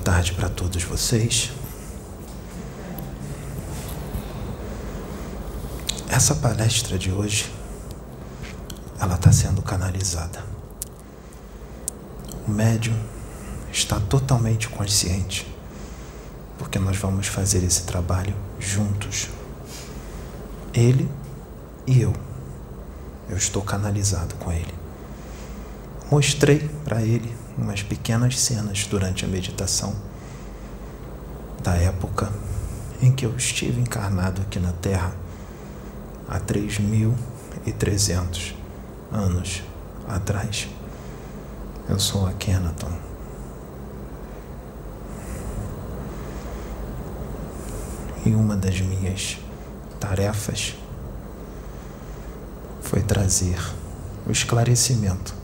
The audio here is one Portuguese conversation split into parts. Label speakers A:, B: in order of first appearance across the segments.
A: tarde para todos vocês. Essa palestra de hoje, ela está sendo canalizada. O médium está totalmente consciente, porque nós vamos fazer esse trabalho juntos. Ele e eu. Eu estou canalizado com ele. Mostrei para ele umas pequenas cenas durante a meditação da época em que eu estive encarnado aqui na Terra há 3.300 anos atrás. Eu sou a Kenaton. E uma das minhas tarefas foi trazer o esclarecimento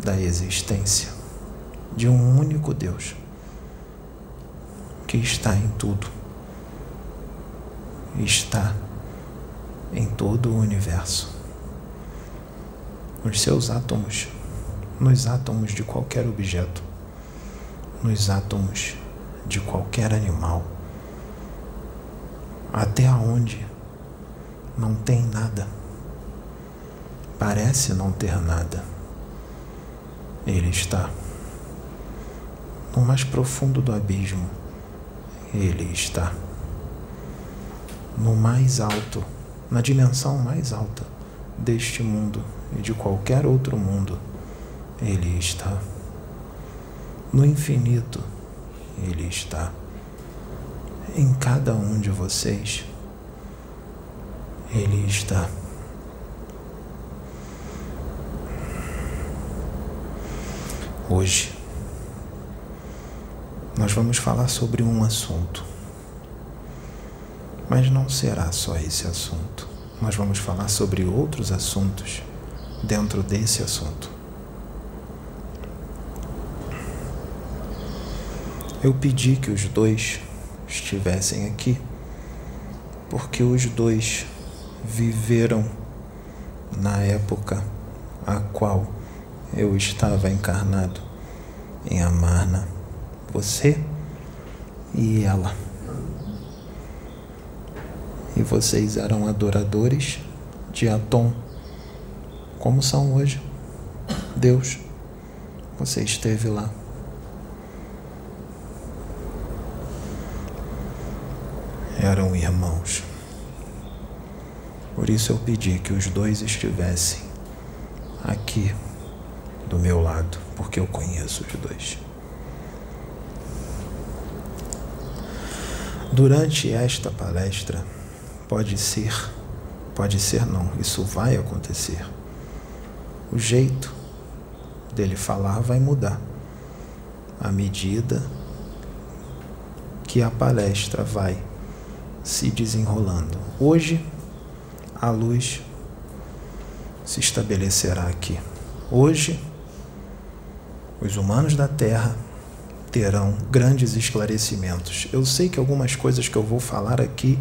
A: da existência de um único Deus que está em tudo, está em todo o universo, nos seus átomos, nos átomos de qualquer objeto, nos átomos de qualquer animal, até onde não tem nada, parece não ter nada ele está no mais profundo do abismo. Ele está no mais alto, na dimensão mais alta deste mundo e de qualquer outro mundo. Ele está no infinito. Ele está em cada um de vocês. Ele está. Hoje, nós vamos falar sobre um assunto, mas não será só esse assunto. Nós vamos falar sobre outros assuntos dentro desse assunto. Eu pedi que os dois estivessem aqui, porque os dois viveram na época a qual eu estava encarnado em Amarna, você e ela. E vocês eram adoradores de Atom, como são hoje. Deus, você esteve lá. Eram irmãos. Por isso eu pedi que os dois estivessem aqui do meu lado, porque eu conheço os dois. Durante esta palestra, pode ser, pode ser não, isso vai acontecer. O jeito dele falar vai mudar à medida que a palestra vai se desenrolando. Hoje, a luz se estabelecerá aqui. Hoje, os humanos da Terra terão grandes esclarecimentos. Eu sei que algumas coisas que eu vou falar aqui,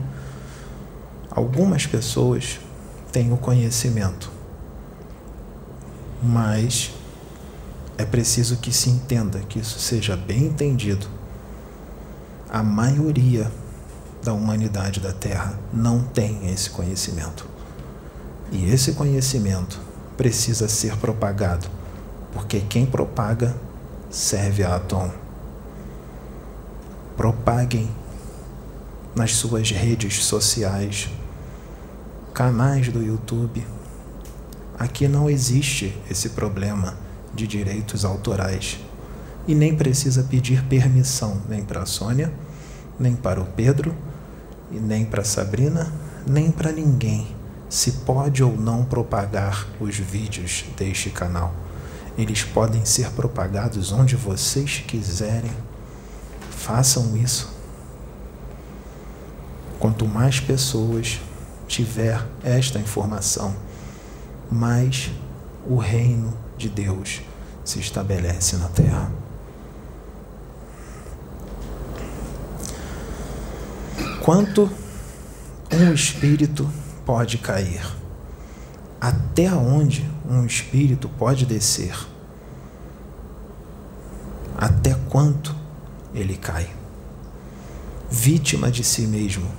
A: algumas pessoas têm o conhecimento, mas é preciso que se entenda, que isso seja bem entendido. A maioria da humanidade da Terra não tem esse conhecimento. E esse conhecimento precisa ser propagado porque quem propaga serve a Atom. Propaguem nas suas redes sociais, canais do YouTube. Aqui não existe esse problema de direitos autorais e nem precisa pedir permissão nem para a Sônia, nem para o Pedro, e nem para a Sabrina, nem para ninguém se pode ou não propagar os vídeos deste canal. Eles podem ser propagados onde vocês quiserem. Façam isso. Quanto mais pessoas tiver esta informação, mais o reino de Deus se estabelece na terra. Quanto um espírito pode cair? Até onde um espírito pode descer? Até quanto ele cai. Vítima de si mesmo,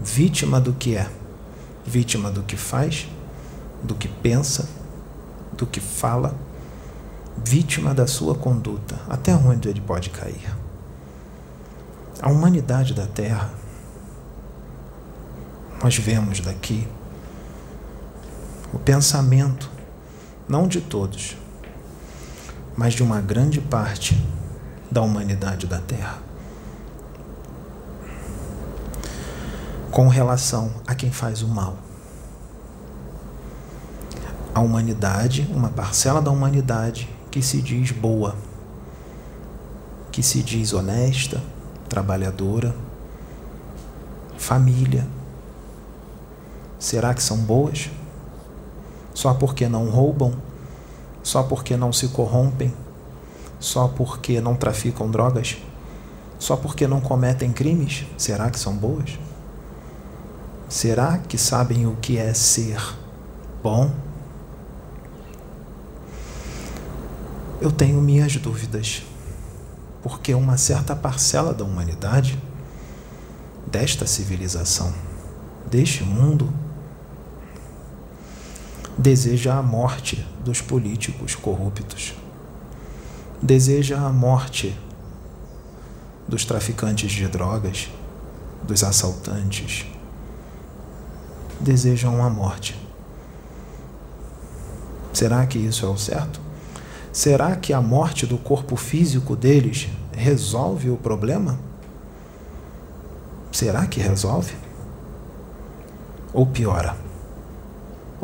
A: vítima do que é, vítima do que faz, do que pensa, do que fala, vítima da sua conduta, até onde ele pode cair. A humanidade da Terra, nós vemos daqui o pensamento, não de todos, mas de uma grande parte da humanidade da Terra. Com relação a quem faz o mal. A humanidade, uma parcela da humanidade que se diz boa, que se diz honesta, trabalhadora, família. Será que são boas? Só porque não roubam? Só porque não se corrompem? Só porque não traficam drogas? Só porque não cometem crimes? Será que são boas? Será que sabem o que é ser bom? Eu tenho minhas dúvidas, porque uma certa parcela da humanidade, desta civilização, deste mundo, deseja a morte dos políticos corruptos, deseja a morte dos traficantes de drogas, dos assaltantes, desejam a morte. Será que isso é o certo? Será que a morte do corpo físico deles resolve o problema? Será que resolve? Ou piora?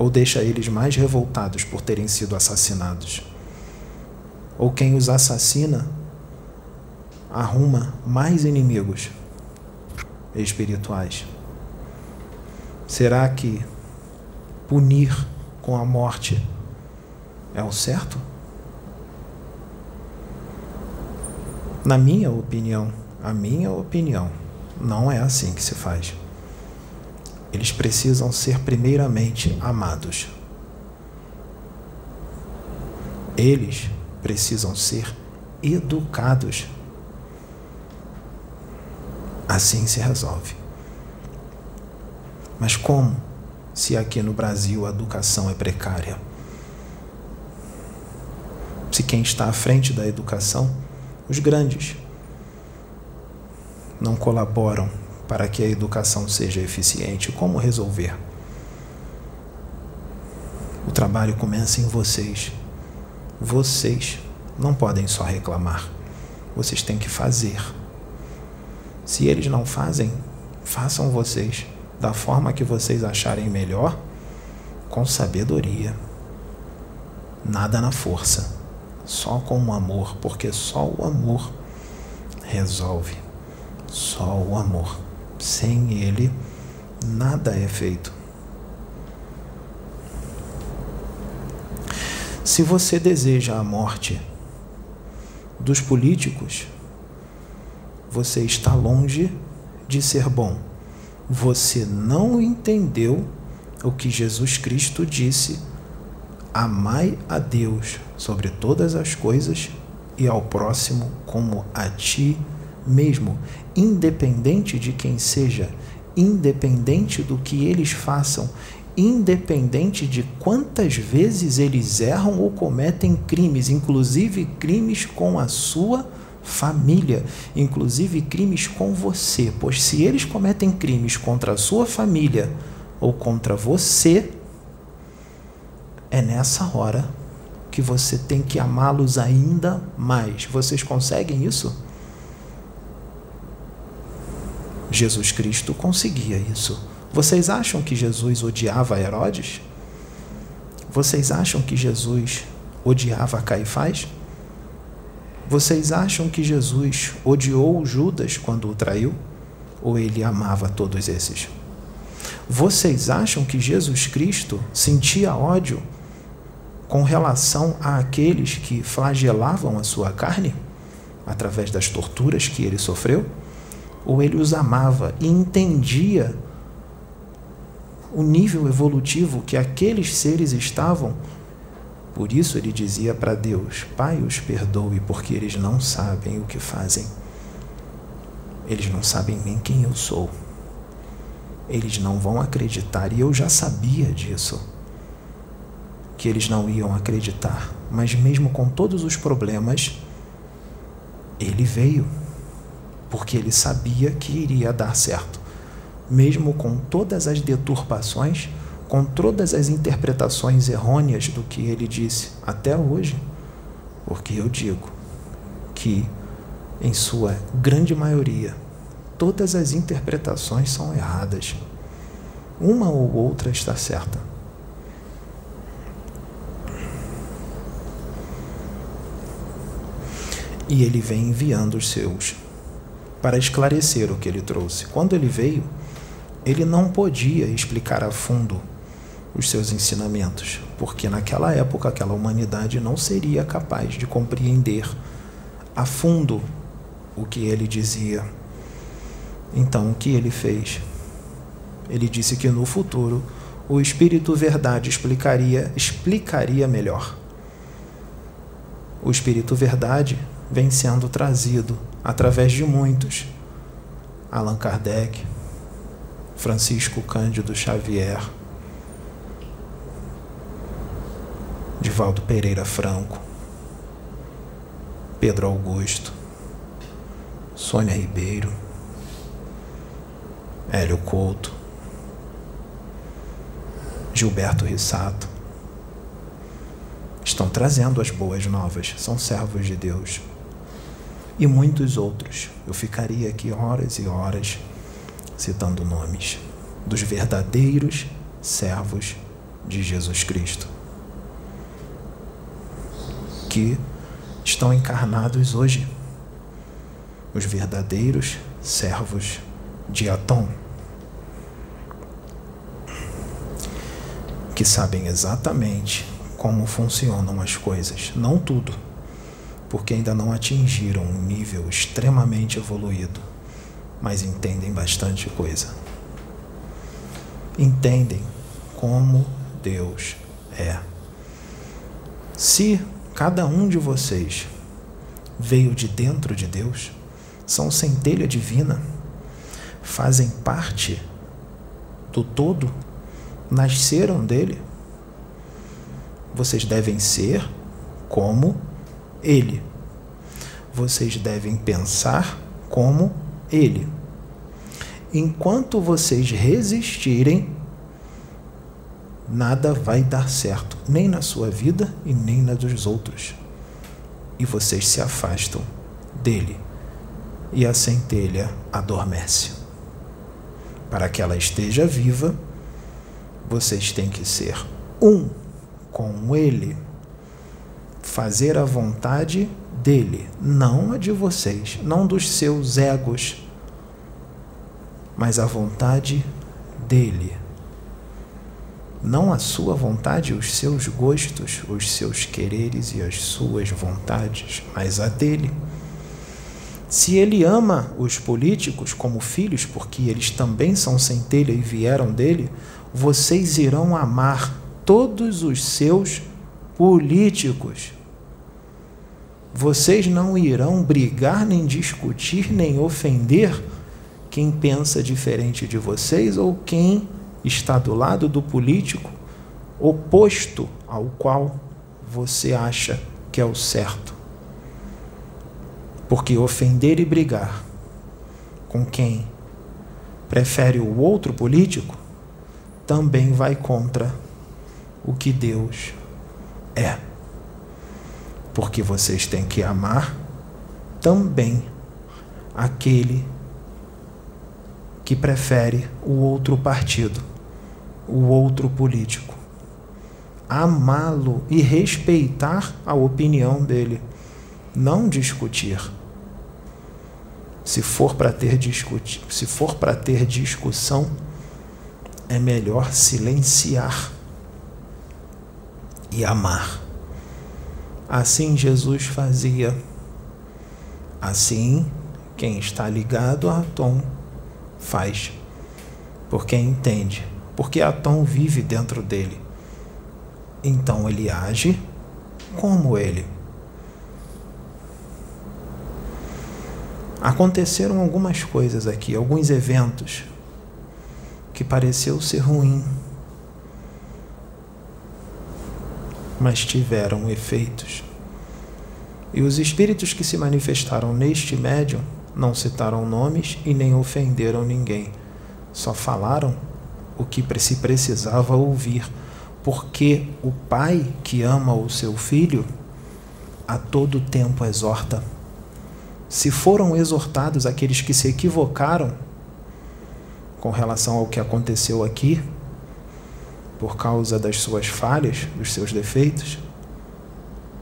A: Ou deixa eles mais revoltados por terem sido assassinados. Ou quem os assassina arruma mais inimigos espirituais. Será que punir com a morte é o certo? Na minha opinião, a minha opinião, não é assim que se faz eles precisam ser primeiramente amados. Eles precisam ser educados. Assim se resolve. Mas como se aqui no Brasil a educação é precária? Se quem está à frente da educação, os grandes, não colaboram para que a educação seja eficiente. Como resolver? O trabalho começa em vocês. Vocês não podem só reclamar. Vocês têm que fazer. Se eles não fazem, façam vocês da forma que vocês acharem melhor, com sabedoria. Nada na força, só com o amor, porque só o amor resolve. Só o amor. Sem ele, nada é feito. Se você deseja a morte dos políticos, você está longe de ser bom. Você não entendeu o que Jesus Cristo disse: amai a Deus sobre todas as coisas e ao próximo como a ti mesmo, independente de quem seja, independente do que eles façam, independente de quantas vezes eles erram ou cometem crimes, inclusive crimes com a sua família, inclusive crimes com você, pois se eles cometem crimes contra a sua família ou contra você, é nessa hora que você tem que amá-los ainda mais. Vocês conseguem isso? Jesus Cristo conseguia isso. Vocês acham que Jesus odiava Herodes? Vocês acham que Jesus odiava Caifás? Vocês acham que Jesus odiou Judas quando o traiu? Ou ele amava todos esses? Vocês acham que Jesus Cristo sentia ódio com relação àqueles que flagelavam a sua carne através das torturas que ele sofreu? Ou ele os amava e entendia o nível evolutivo que aqueles seres estavam. Por isso ele dizia para Deus: Pai, os perdoe, porque eles não sabem o que fazem. eles não sabem nem quem eu sou. Eles não vão acreditar, e eu já sabia disso, que eles não iam acreditar, mas mesmo com todos os problemas, ele veio, porque ele sabia que iria dar certo, mesmo com todas as deturpações, com todas as interpretações errôneas do que ele disse até hoje, porque eu digo que, em sua grande maioria, todas as interpretações são erradas. Uma ou outra está certa. E ele vem enviando os seus para esclarecer o que ele trouxe. Quando ele veio, ele não podia explicar a fundo os seus ensinamentos, porque naquela época aquela humanidade não seria capaz de compreender a fundo o que ele dizia então, o que ele fez? Ele disse que no futuro o Espírito Verdade explicaria, explicaria melhor. O Espírito Verdade vem sendo trazido através de muitos. Allan Kardec, Francisco Cândido Xavier, Divaldo Pereira Franco, Pedro Augusto, Sônia Ribeiro, Hélio Couto, Gilberto Rissato, estão trazendo as boas novas, são servos de Deus. E muitos outros. Eu ficaria aqui horas e horas citando nomes dos verdadeiros servos de Jesus Cristo, que estão encarnados hoje. Os verdadeiros servos de Atom. que sabem exatamente como funcionam as coisas, não tudo, porque ainda não atingiram um nível extremamente evoluído, mas entendem bastante coisa. Entendem como Deus é. Se cada um de vocês veio de dentro de Deus, são centelha divina, fazem parte do todo nasceram dele, vocês devem ser como ele. Vocês devem pensar como ele. Enquanto vocês resistirem, nada vai dar certo, nem na sua vida e nem na dos outros. E vocês se afastam dele, e a centelha adormece. Para que ela esteja viva, vocês têm que ser um com Ele, fazer a vontade dele, não a de vocês, não dos seus egos, mas a vontade dele. Não a sua vontade, os seus gostos, os seus quereres e as suas vontades, mas a dele. Se ele ama os políticos como filhos, porque eles também são centelha e vieram dele, vocês irão amar todos os seus políticos. Vocês não irão brigar, nem discutir, nem ofender quem pensa diferente de vocês ou quem está do lado do político oposto ao qual você acha que é o certo. Porque ofender e brigar com quem prefere o outro político também vai contra o que Deus é. Porque vocês têm que amar também aquele que prefere o outro partido, o outro político. Amá-lo e respeitar a opinião dele, não discutir. Se for para ter discutir, se for para ter discussão, é melhor silenciar e amar. Assim Jesus fazia. Assim, quem está ligado a Tom faz. Porque entende. Porque Atom vive dentro dele. Então ele age como ele. Aconteceram algumas coisas aqui, alguns eventos que pareceu ser ruim, mas tiveram efeitos. E os espíritos que se manifestaram neste médium não citaram nomes e nem ofenderam ninguém, só falaram o que se precisava ouvir, porque o pai que ama o seu filho a todo tempo exorta. Se foram exortados aqueles que se equivocaram com relação ao que aconteceu aqui, por causa das suas falhas, dos seus defeitos,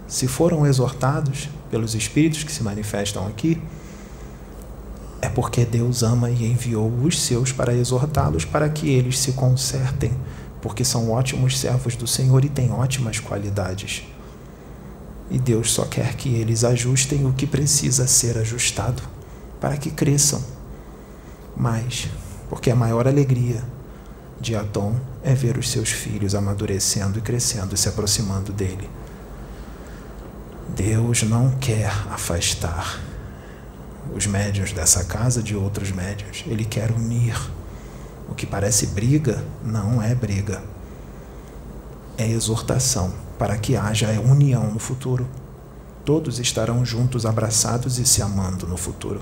A: se foram exortados pelos espíritos que se manifestam aqui, é porque Deus ama e enviou os seus para exortá-los para que eles se consertem, porque são ótimos servos do Senhor e têm ótimas qualidades. E Deus só quer que eles ajustem o que precisa ser ajustado para que cresçam mais, porque a maior alegria de Adão é ver os seus filhos amadurecendo e crescendo e se aproximando dele. Deus não quer afastar os médios dessa casa de outros médios. Ele quer unir. O que parece briga não é briga. É exortação para que haja união no futuro. Todos estarão juntos, abraçados e se amando no futuro.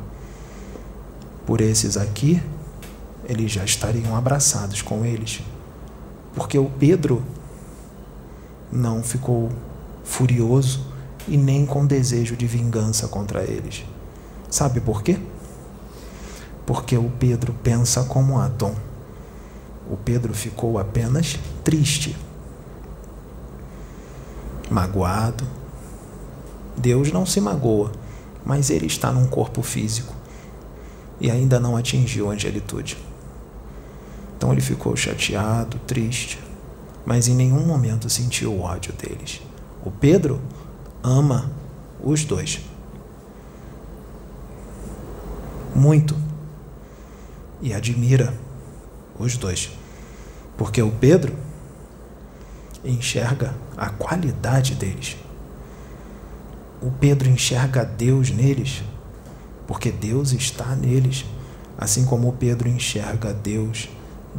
A: Por esses aqui, eles já estariam abraçados com eles. Porque o Pedro não ficou furioso e nem com desejo de vingança contra eles. Sabe por quê? Porque o Pedro pensa como Adão. O Pedro ficou apenas triste, magoado. Deus não se magoa, mas ele está num corpo físico e ainda não atingiu a angelitude. Então ele ficou chateado, triste, mas em nenhum momento sentiu o ódio deles. O Pedro ama os dois. Muito. E admira os dois. Porque o Pedro enxerga a qualidade deles. O Pedro enxerga Deus neles, porque Deus está neles, assim como o Pedro enxerga Deus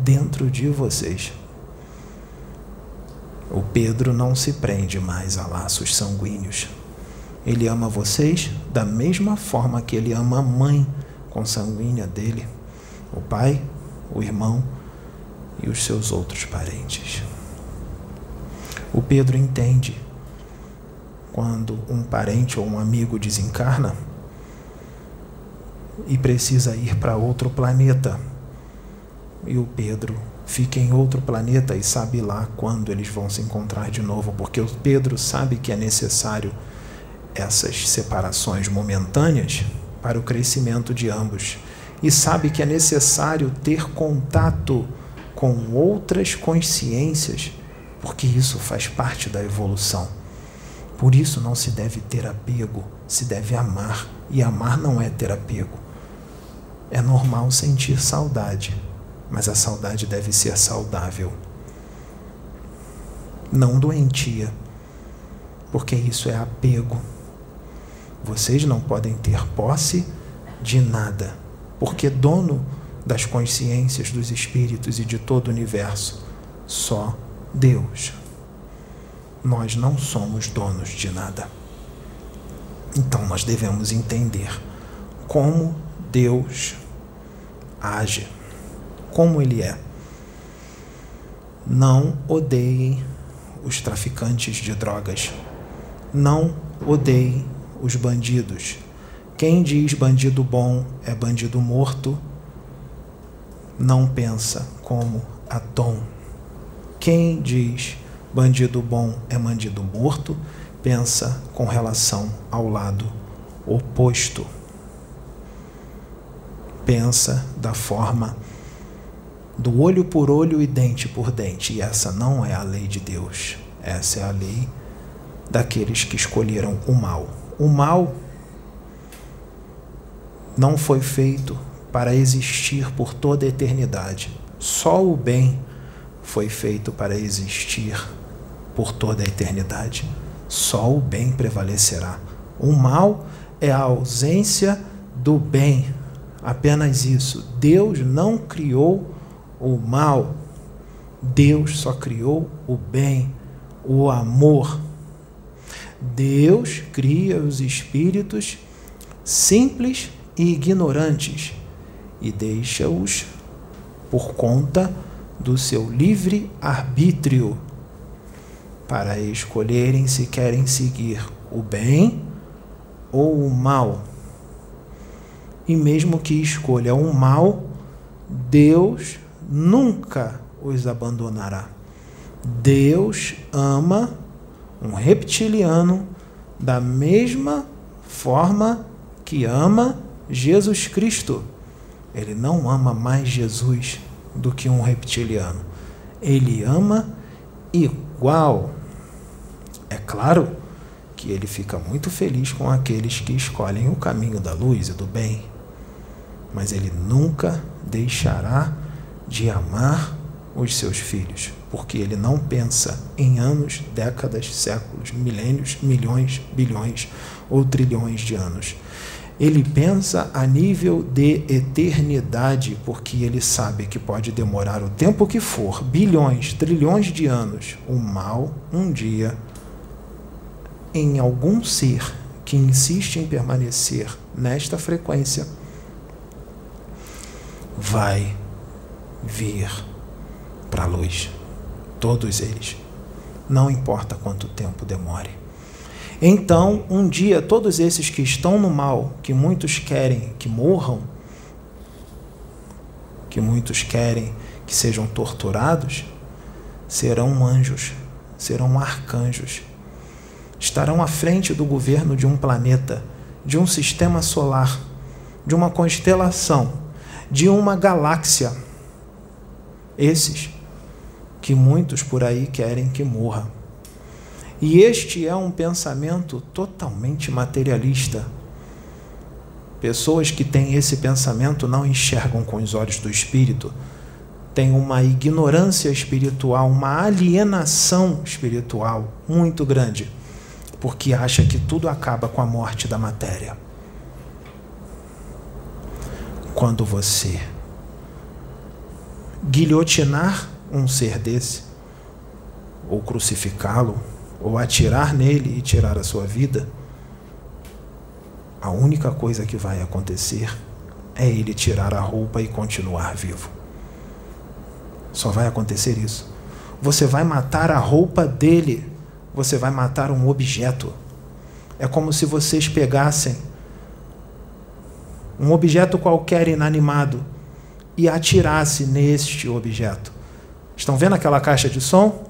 A: dentro de vocês. O Pedro não se prende mais a laços sanguíneos. Ele ama vocês da mesma forma que ele ama a mãe consanguínea dele, o pai, o irmão e os seus outros parentes. O Pedro entende quando um parente ou um amigo desencarna e precisa ir para outro planeta. E o Pedro fica em outro planeta e sabe lá quando eles vão se encontrar de novo, porque o Pedro sabe que é necessário essas separações momentâneas para o crescimento de ambos e sabe que é necessário ter contato com outras consciências, porque isso faz parte da evolução. Por isso não se deve ter apego, se deve amar, e amar não é ter apego. É normal sentir saudade, mas a saudade deve ser saudável, não doentia, porque isso é apego. Vocês não podem ter posse de nada, porque dono das consciências dos espíritos e de todo o universo, só Deus. Nós não somos donos de nada. Então nós devemos entender como Deus age como ele é. Não odeiem os traficantes de drogas. Não odeiem os bandidos. Quem diz bandido bom é bandido morto, não pensa como Adão. Quem diz bandido bom é bandido morto, pensa com relação ao lado oposto. Pensa da forma do olho por olho e dente por dente. E essa não é a lei de Deus. Essa é a lei daqueles que escolheram o mal. O mal não foi feito para existir por toda a eternidade. Só o bem foi feito para existir por toda a eternidade. Só o bem prevalecerá. O mal é a ausência do bem. Apenas isso. Deus não criou o mal. Deus só criou o bem, o amor. Deus cria os espíritos simples e ignorantes e deixa-os por conta do seu livre arbítrio para escolherem se querem seguir o bem ou o mal. E mesmo que escolha o mal, Deus nunca os abandonará. Deus ama um reptiliano da mesma forma que ama Jesus Cristo. Ele não ama mais Jesus do que um reptiliano. Ele ama igual. É claro que ele fica muito feliz com aqueles que escolhem o caminho da luz e do bem, mas ele nunca deixará de amar os seus filhos, porque ele não pensa em anos, décadas, séculos, milênios, milhões, bilhões ou trilhões de anos. Ele pensa a nível de eternidade, porque ele sabe que pode demorar o tempo que for bilhões, trilhões de anos o mal um dia em algum ser que insiste em permanecer nesta frequência vai vir para a luz. Todos eles. Não importa quanto tempo demore. Então, um dia, todos esses que estão no mal, que muitos querem que morram, que muitos querem que sejam torturados, serão anjos, serão arcanjos. Estarão à frente do governo de um planeta, de um sistema solar, de uma constelação, de uma galáxia. Esses que muitos por aí querem que morra. E este é um pensamento totalmente materialista. Pessoas que têm esse pensamento não enxergam com os olhos do espírito, têm uma ignorância espiritual, uma alienação espiritual muito grande, porque acha que tudo acaba com a morte da matéria. Quando você guilhotinar um ser desse, ou crucificá-lo, ou atirar nele e tirar a sua vida, a única coisa que vai acontecer é ele tirar a roupa e continuar vivo. Só vai acontecer isso. Você vai matar a roupa dele, você vai matar um objeto. É como se vocês pegassem um objeto qualquer inanimado e atirasse neste objeto. Estão vendo aquela caixa de som?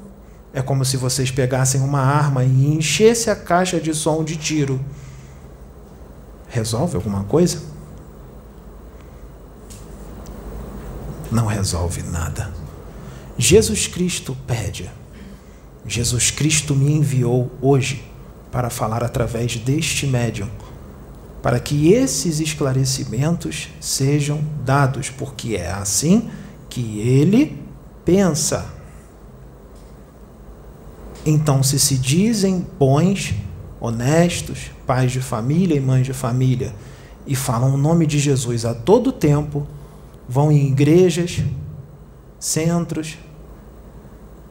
A: É como se vocês pegassem uma arma e enchessem a caixa de som de tiro. Resolve alguma coisa? Não resolve nada. Jesus Cristo pede. Jesus Cristo me enviou hoje para falar através deste médium, para que esses esclarecimentos sejam dados, porque é assim que ele pensa. Então, se se dizem bons, honestos, pais de família e mães de família, e falam o nome de Jesus a todo tempo, vão em igrejas, centros,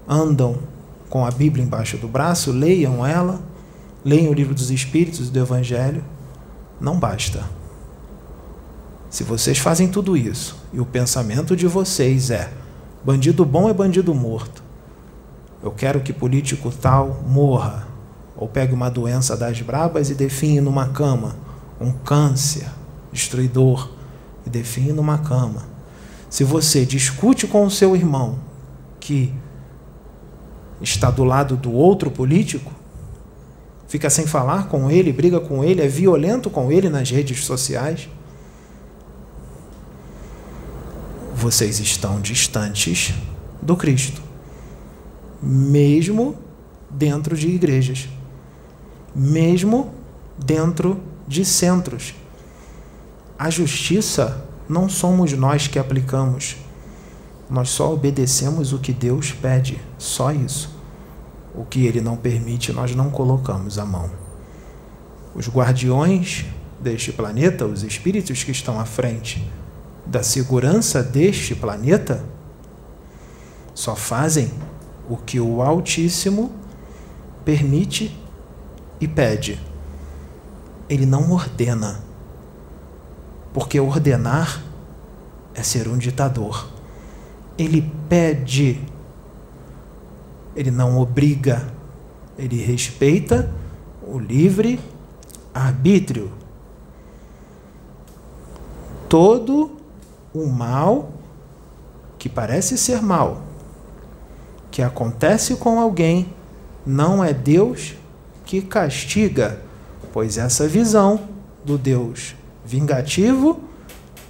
A: andam com a Bíblia embaixo do braço, leiam ela, leiam o livro dos Espíritos do Evangelho, não basta. Se vocês fazem tudo isso e o pensamento de vocês é bandido bom é bandido morto, eu quero que político tal morra, ou pegue uma doença das brabas e define numa cama, um câncer destruidor e define numa cama. Se você discute com o seu irmão que está do lado do outro político, fica sem falar com ele, briga com ele, é violento com ele nas redes sociais, vocês estão distantes do Cristo mesmo dentro de igrejas, mesmo dentro de centros. A justiça não somos nós que aplicamos, nós só obedecemos o que Deus pede, só isso. O que Ele não permite, nós não colocamos a mão. Os guardiões deste planeta, os espíritos que estão à frente da segurança deste planeta, só fazem o que o Altíssimo permite e pede. Ele não ordena. Porque ordenar é ser um ditador. Ele pede. Ele não obriga. Ele respeita o livre arbítrio. Todo o mal que parece ser mal, que acontece com alguém, não é Deus que castiga, pois essa visão do Deus vingativo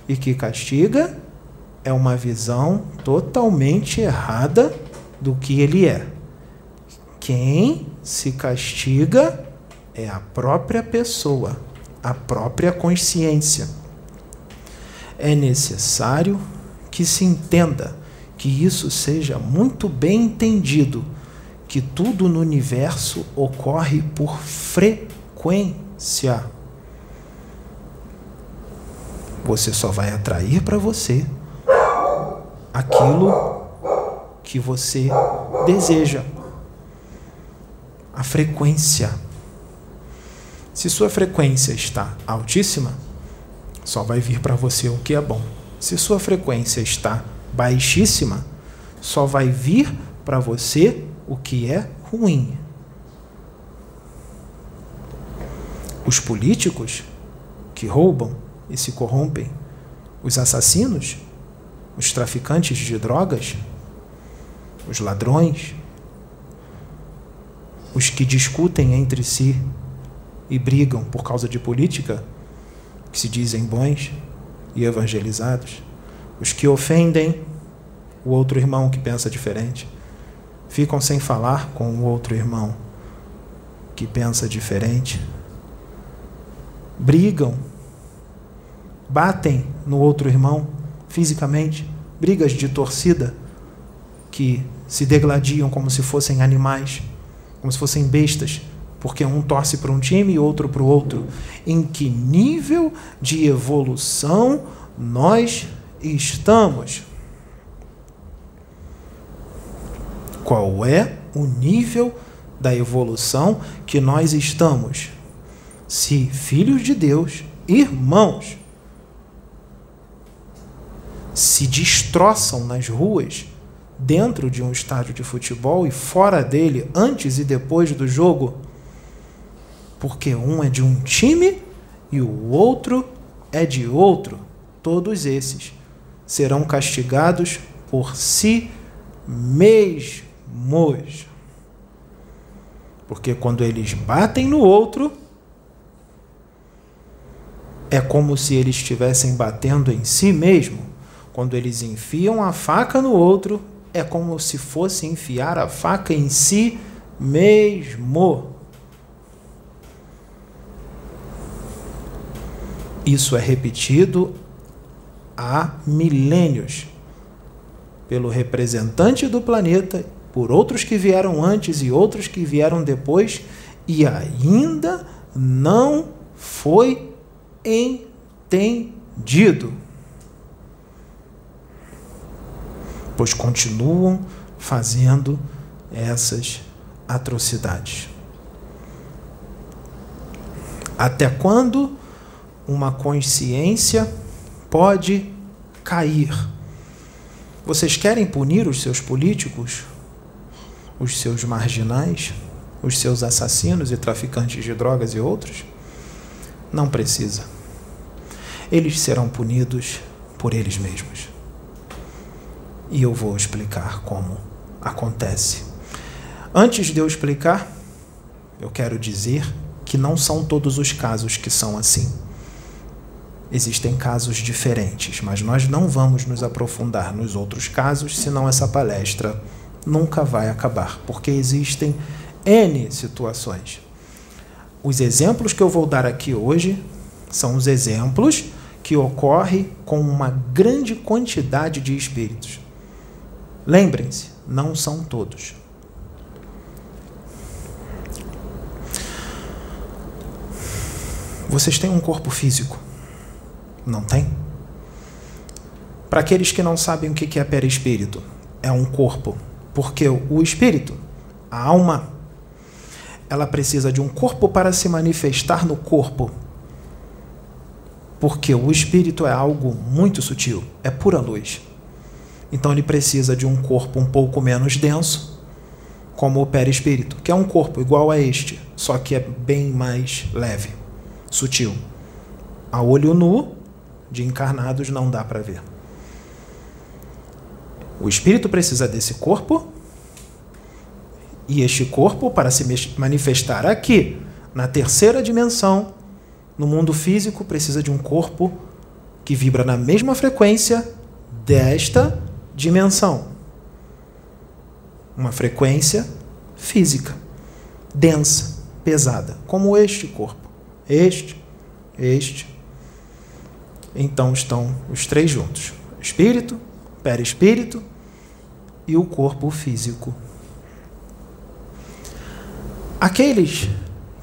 A: e que castiga é uma visão totalmente errada do que ele é. Quem se castiga é a própria pessoa, a própria consciência. É necessário que se entenda que isso seja muito bem entendido, que tudo no universo ocorre por frequência. Você só vai atrair para você aquilo que você deseja. A frequência. Se sua frequência está altíssima, só vai vir para você o que é bom. Se sua frequência está baixíssima, só vai vir para você o que é ruim. Os políticos que roubam e se corrompem, os assassinos, os traficantes de drogas, os ladrões, os que discutem entre si e brigam por causa de política, que se dizem bons e evangelizados, os que ofendem o outro irmão que pensa diferente, ficam sem falar com o outro irmão que pensa diferente, brigam, batem no outro irmão fisicamente, brigas de torcida que se degladiam como se fossem animais, como se fossem bestas porque um torce para um time e outro para o outro. Em que nível de evolução nós estamos? Qual é o nível da evolução que nós estamos? Se filhos de Deus, irmãos, se destroçam nas ruas, dentro de um estádio de futebol e fora dele, antes e depois do jogo, porque um é de um time e o outro é de outro. Todos esses serão castigados por si mesmos. Porque quando eles batem no outro, é como se eles estivessem batendo em si mesmo. Quando eles enfiam a faca no outro, é como se fosse enfiar a faca em si mesmo. Isso é repetido há milênios pelo representante do planeta, por outros que vieram antes e outros que vieram depois, e ainda não foi entendido. Pois continuam fazendo essas atrocidades. Até quando uma consciência pode cair. Vocês querem punir os seus políticos, os seus marginais, os seus assassinos e traficantes de drogas e outros? Não precisa. Eles serão punidos por eles mesmos. E eu vou explicar como acontece. Antes de eu explicar, eu quero dizer que não são todos os casos que são assim. Existem casos diferentes, mas nós não vamos nos aprofundar nos outros casos, senão essa palestra nunca vai acabar, porque existem N situações. Os exemplos que eu vou dar aqui hoje são os exemplos que ocorrem com uma grande quantidade de espíritos. Lembrem-se, não são todos. Vocês têm um corpo físico? Não tem? Para aqueles que não sabem o que é perispírito, é um corpo, porque o espírito, a alma, ela precisa de um corpo para se manifestar no corpo. Porque o espírito é algo muito sutil, é pura luz. Então ele precisa de um corpo um pouco menos denso, como o perispírito, que é um corpo igual a este, só que é bem mais leve, sutil. A olho nu, de encarnados, não dá para ver. O espírito precisa desse corpo e este corpo, para se manifestar aqui, na terceira dimensão, no mundo físico, precisa de um corpo que vibra na mesma frequência desta dimensão. Uma frequência física, densa, pesada, como este corpo. Este, este. Então estão os três juntos: espírito, perispírito e o corpo físico. Aqueles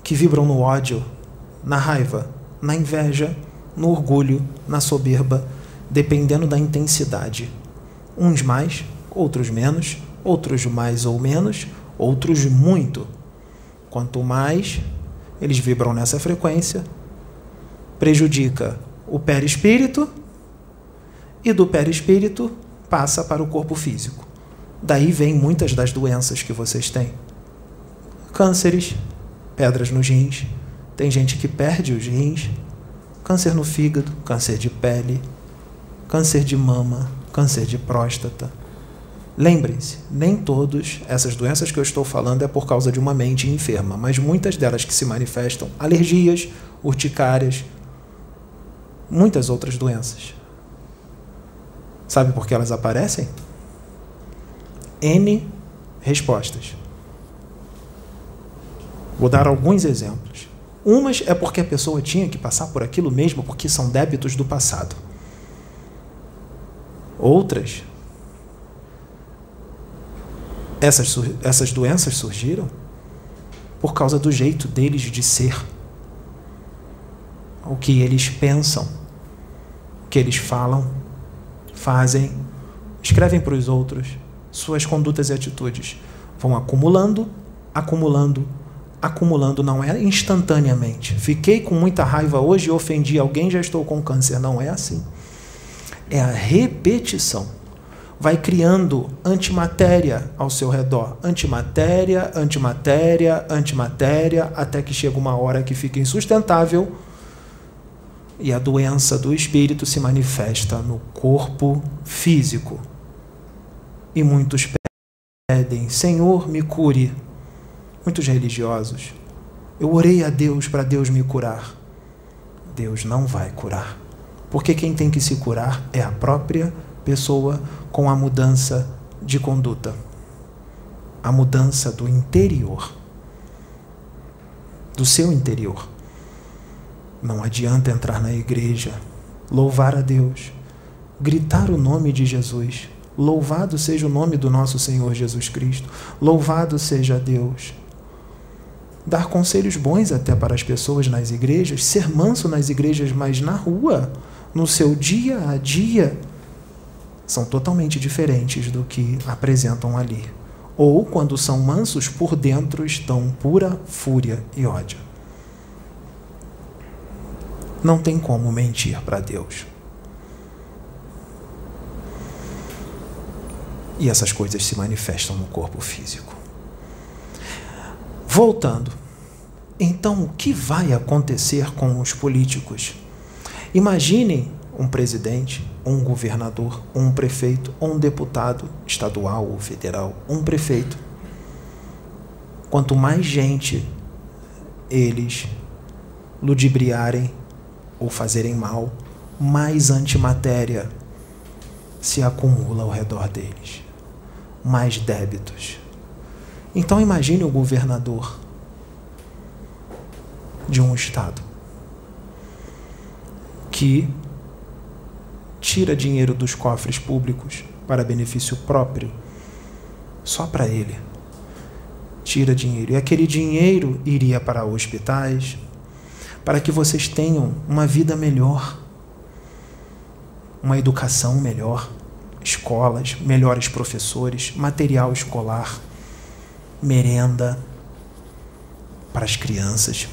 A: que vibram no ódio, na raiva, na inveja, no orgulho, na soberba, dependendo da intensidade. Uns mais, outros menos, outros mais ou menos, outros muito. Quanto mais eles vibram nessa frequência, prejudica o perispírito e do perispírito passa para o corpo físico. Daí vem muitas das doenças que vocês têm cânceres, pedras nos rins, tem gente que perde os rins, câncer no fígado, câncer de pele, câncer de mama, câncer de próstata. Lembrem-se, nem todas essas doenças que eu estou falando é por causa de uma mente enferma, mas muitas delas que se manifestam alergias, urticárias, muitas outras doenças. Sabe por que elas aparecem? N respostas. Vou dar alguns exemplos. Umas é porque a pessoa tinha que passar por aquilo mesmo, porque são débitos do passado. Outras, essas, essas doenças surgiram por causa do jeito deles de ser, o que eles pensam, o que eles falam, fazem, escrevem para os outros, suas condutas e atitudes vão acumulando, acumulando, acumulando, não é instantaneamente. Fiquei com muita raiva hoje e ofendi alguém, já estou com câncer. Não é assim. É a repetição. Vai criando antimatéria ao seu redor. Antimatéria, antimatéria, antimatéria, até que chega uma hora que fica insustentável e a doença do espírito se manifesta no corpo físico. E muitos pedem: Senhor, me cure muitos religiosos. Eu orei a Deus para Deus me curar. Deus não vai curar. Porque quem tem que se curar é a própria pessoa com a mudança de conduta. A mudança do interior. Do seu interior. Não adianta entrar na igreja, louvar a Deus, gritar o nome de Jesus. Louvado seja o nome do nosso Senhor Jesus Cristo. Louvado seja Deus dar conselhos bons até para as pessoas nas igrejas, ser manso nas igrejas, mas na rua, no seu dia a dia, são totalmente diferentes do que apresentam ali. Ou, quando são mansos, por dentro estão pura fúria e ódio. Não tem como mentir para Deus. E essas coisas se manifestam no corpo físico. Voltando. Então, o que vai acontecer com os políticos? Imaginem um presidente, um governador, um prefeito, um deputado estadual ou federal, um prefeito. Quanto mais gente eles ludibriarem ou fazerem mal, mais antimatéria se acumula ao redor deles, mais débitos. Então imagine o governador de um estado que tira dinheiro dos cofres públicos para benefício próprio, só para ele. Tira dinheiro. E aquele dinheiro iria para hospitais, para que vocês tenham uma vida melhor, uma educação melhor, escolas, melhores professores, material escolar, merenda para as crianças,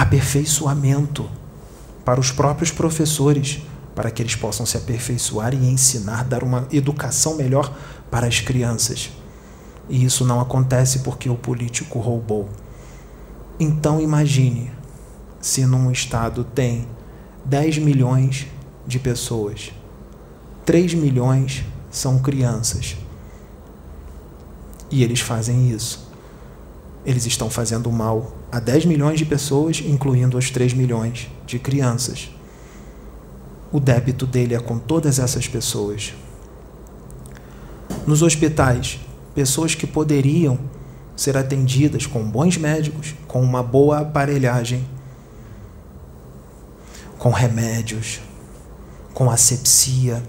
A: aperfeiçoamento para os próprios professores, para que eles possam se aperfeiçoar e ensinar, dar uma educação melhor para as crianças. E isso não acontece porque o político roubou. Então imagine se num estado tem 10 milhões de pessoas, 3 milhões são crianças. E eles fazem isso. Eles estão fazendo mal a 10 milhões de pessoas, incluindo os 3 milhões de crianças. O débito dele é com todas essas pessoas. Nos hospitais, pessoas que poderiam ser atendidas com bons médicos, com uma boa aparelhagem, com remédios, com asepsia,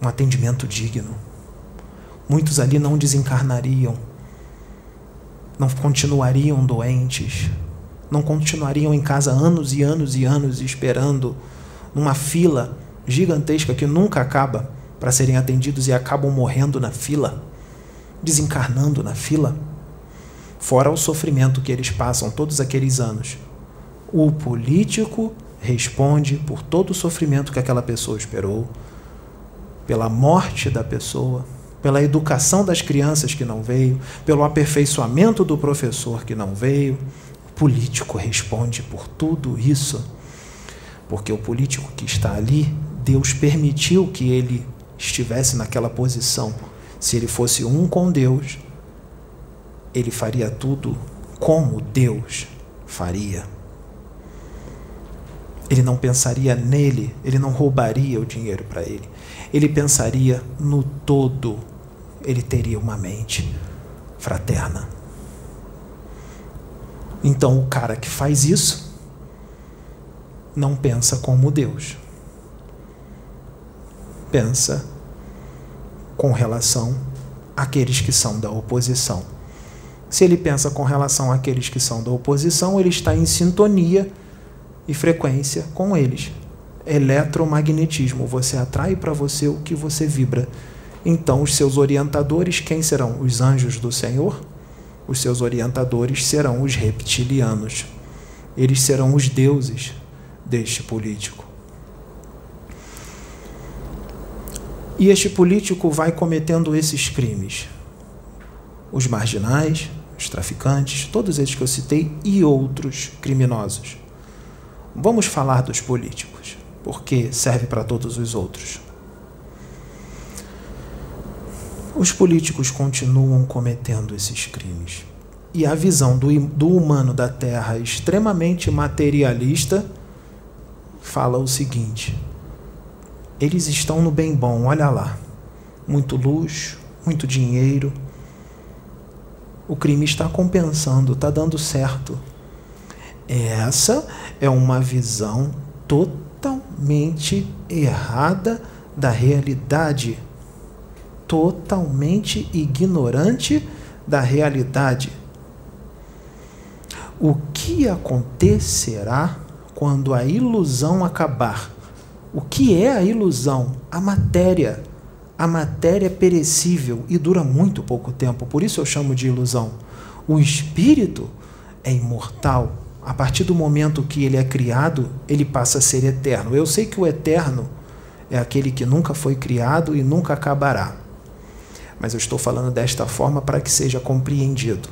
A: um atendimento digno. Muitos ali não desencarnariam, não continuariam doentes, não continuariam em casa anos e anos e anos esperando numa fila gigantesca que nunca acaba para serem atendidos e acabam morrendo na fila desencarnando na fila, fora o sofrimento que eles passam todos aqueles anos. O político responde por todo o sofrimento que aquela pessoa esperou, pela morte da pessoa, pela educação das crianças que não veio, pelo aperfeiçoamento do professor que não veio. O político responde por tudo isso, porque o político que está ali, Deus permitiu que ele estivesse naquela posição se ele fosse um com Deus, ele faria tudo como Deus faria. Ele não pensaria nele, ele não roubaria o dinheiro para ele. Ele pensaria no todo. Ele teria uma mente fraterna. Então, o cara que faz isso não pensa como Deus. Pensa com relação àqueles que são da oposição. Se ele pensa com relação àqueles que são da oposição, ele está em sintonia e frequência com eles. Eletromagnetismo, você atrai para você o que você vibra. Então, os seus orientadores, quem serão? Os anjos do Senhor? Os seus orientadores serão os reptilianos. Eles serão os deuses deste político. E este político vai cometendo esses crimes. Os marginais, os traficantes, todos esses que eu citei e outros criminosos. Vamos falar dos políticos, porque serve para todos os outros. Os políticos continuam cometendo esses crimes. E a visão do, do humano da Terra extremamente materialista fala o seguinte: eles estão no bem bom, olha lá. Muito luxo, muito dinheiro. O crime está compensando, está dando certo. Essa é uma visão totalmente errada da realidade. Totalmente ignorante da realidade. O que acontecerá quando a ilusão acabar? O que é a ilusão? A matéria. A matéria é perecível e dura muito pouco tempo, por isso eu chamo de ilusão. O espírito é imortal. A partir do momento que ele é criado, ele passa a ser eterno. Eu sei que o eterno é aquele que nunca foi criado e nunca acabará. Mas eu estou falando desta forma para que seja compreendido.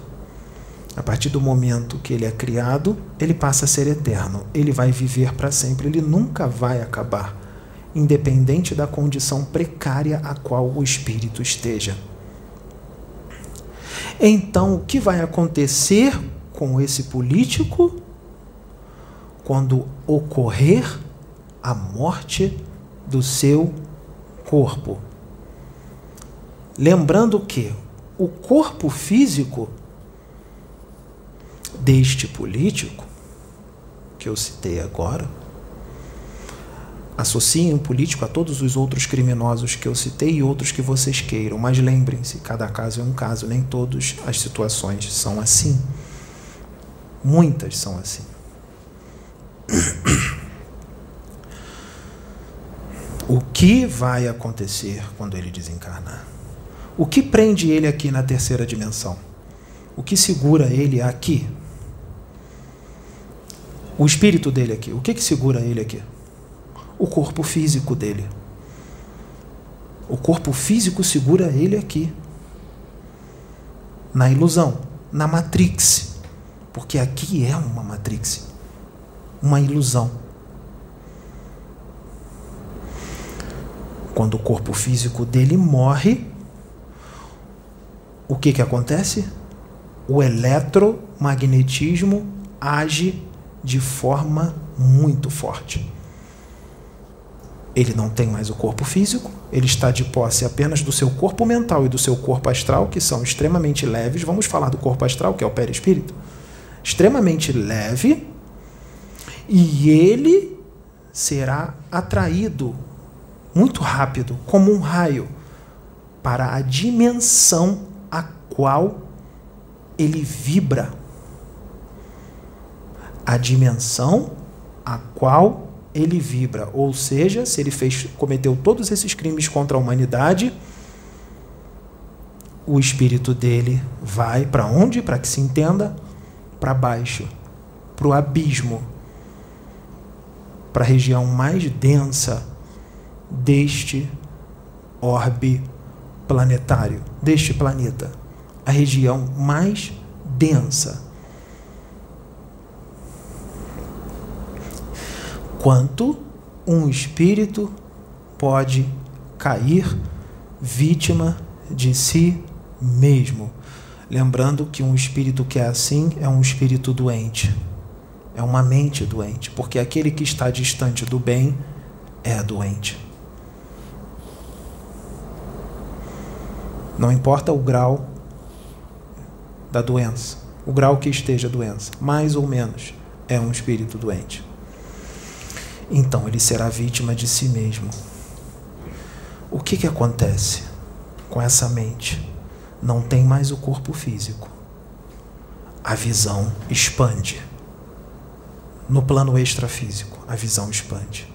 A: A partir do momento que ele é criado, ele passa a ser eterno. Ele vai viver para sempre, ele nunca vai acabar, independente da condição precária a qual o espírito esteja. Então, o que vai acontecer com esse político quando ocorrer a morte do seu corpo? Lembrando que o corpo físico deste político, que eu citei agora, associem o político a todos os outros criminosos que eu citei e outros que vocês queiram, mas lembrem-se, cada caso é um caso, nem todas as situações são assim. Muitas são assim. O que vai acontecer quando ele desencarnar? O que prende ele aqui na terceira dimensão? O que segura ele aqui? O espírito dele aqui. O que, que segura ele aqui? O corpo físico dele. O corpo físico segura ele aqui. Na ilusão, na matrix. Porque aqui é uma matrix. Uma ilusão. Quando o corpo físico dele morre, o que, que acontece? O eletromagnetismo age de forma muito forte. Ele não tem mais o corpo físico, ele está de posse apenas do seu corpo mental e do seu corpo astral, que são extremamente leves. Vamos falar do corpo astral, que é o perispírito. Extremamente leve, e ele será atraído muito rápido, como um raio, para a dimensão a qual ele vibra. A dimensão a qual ele vibra, ou seja, se ele fez, cometeu todos esses crimes contra a humanidade, o espírito dele vai para onde? Para que se entenda, para baixo, para o abismo, para a região mais densa deste orbe planetário, deste planeta, a região mais densa. Quanto um espírito pode cair vítima de si mesmo. Lembrando que um espírito que é assim é um espírito doente, é uma mente doente, porque aquele que está distante do bem é doente. Não importa o grau da doença, o grau que esteja a doença, mais ou menos, é um espírito doente. Então ele será vítima de si mesmo. O que, que acontece com essa mente? Não tem mais o corpo físico. A visão expande. No plano extrafísico, a visão expande.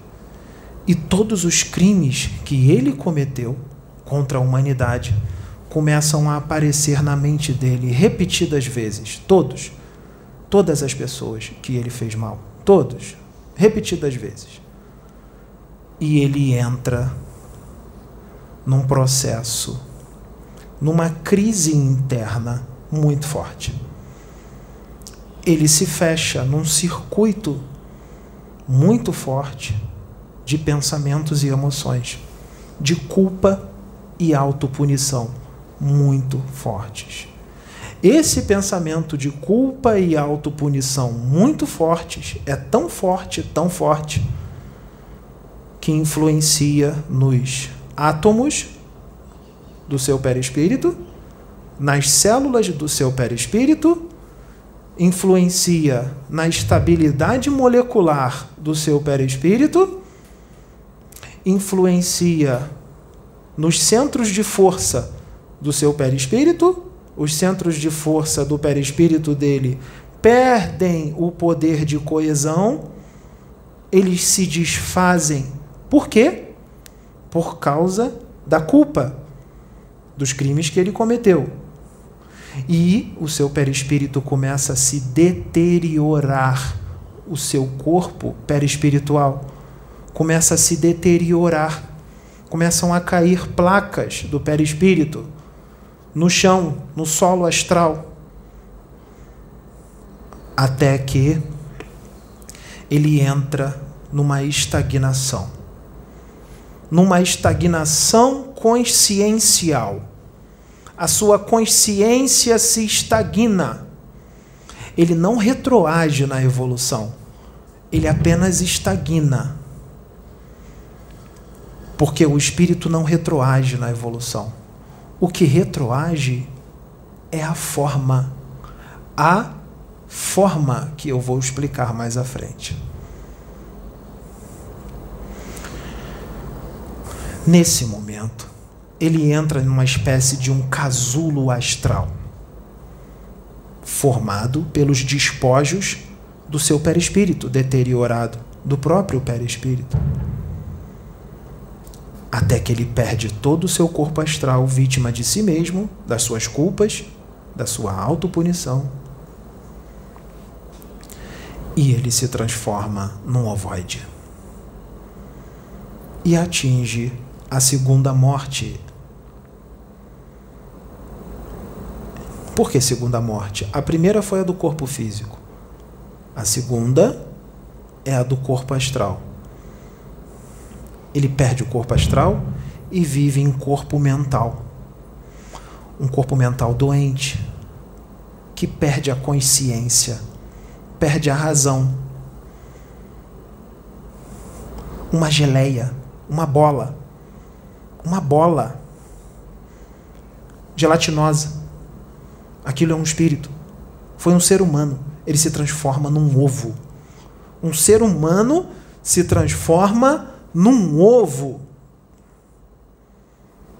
A: E todos os crimes que ele cometeu contra a humanidade começam a aparecer na mente dele repetidas vezes. Todos. Todas as pessoas que ele fez mal. Todos. Repetidas vezes. E ele entra num processo, numa crise interna muito forte. Ele se fecha num circuito muito forte de pensamentos e emoções, de culpa e autopunição muito fortes. Esse pensamento de culpa e autopunição muito fortes é tão forte, tão forte, que influencia nos átomos do seu perispírito, nas células do seu perispírito, influencia na estabilidade molecular do seu perispírito, influencia nos centros de força do seu perispírito, os centros de força do perispírito dele perdem o poder de coesão, eles se desfazem. Por quê? Por causa da culpa dos crimes que ele cometeu. E o seu perispírito começa a se deteriorar, o seu corpo perispiritual começa a se deteriorar. Começam a cair placas do perispírito no chão, no solo astral, até que ele entra numa estagnação. Numa estagnação consciencial. A sua consciência se estagna. Ele não retroage na evolução. Ele apenas estagna. Porque o espírito não retroage na evolução o que retroage é a forma. A forma que eu vou explicar mais à frente. Nesse momento, ele entra numa espécie de um casulo astral. formado pelos despojos do seu perispírito deteriorado, do próprio perispírito. Até que ele perde todo o seu corpo astral, vítima de si mesmo, das suas culpas, da sua autopunição. E ele se transforma num ovoide. E atinge a segunda morte. Por que segunda morte? A primeira foi a do corpo físico. A segunda é a do corpo astral. Ele perde o corpo astral e vive em corpo mental. Um corpo mental doente, que perde a consciência, perde a razão. Uma geleia, uma bola, uma bola gelatinosa. Aquilo é um espírito. Foi um ser humano ele se transforma num ovo. Um ser humano se transforma num ovo.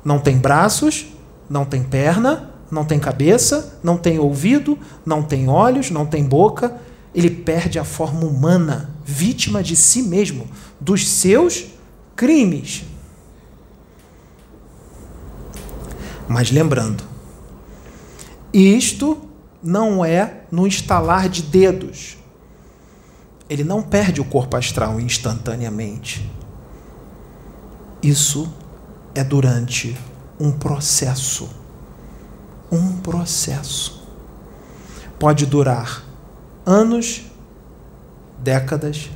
A: Não tem braços, não tem perna, não tem cabeça, não tem ouvido, não tem olhos, não tem boca. Ele perde a forma humana, vítima de si mesmo, dos seus crimes. Mas lembrando, isto não é no estalar de dedos. Ele não perde o corpo astral instantaneamente. Isso é durante um processo. Um processo. Pode durar anos, décadas,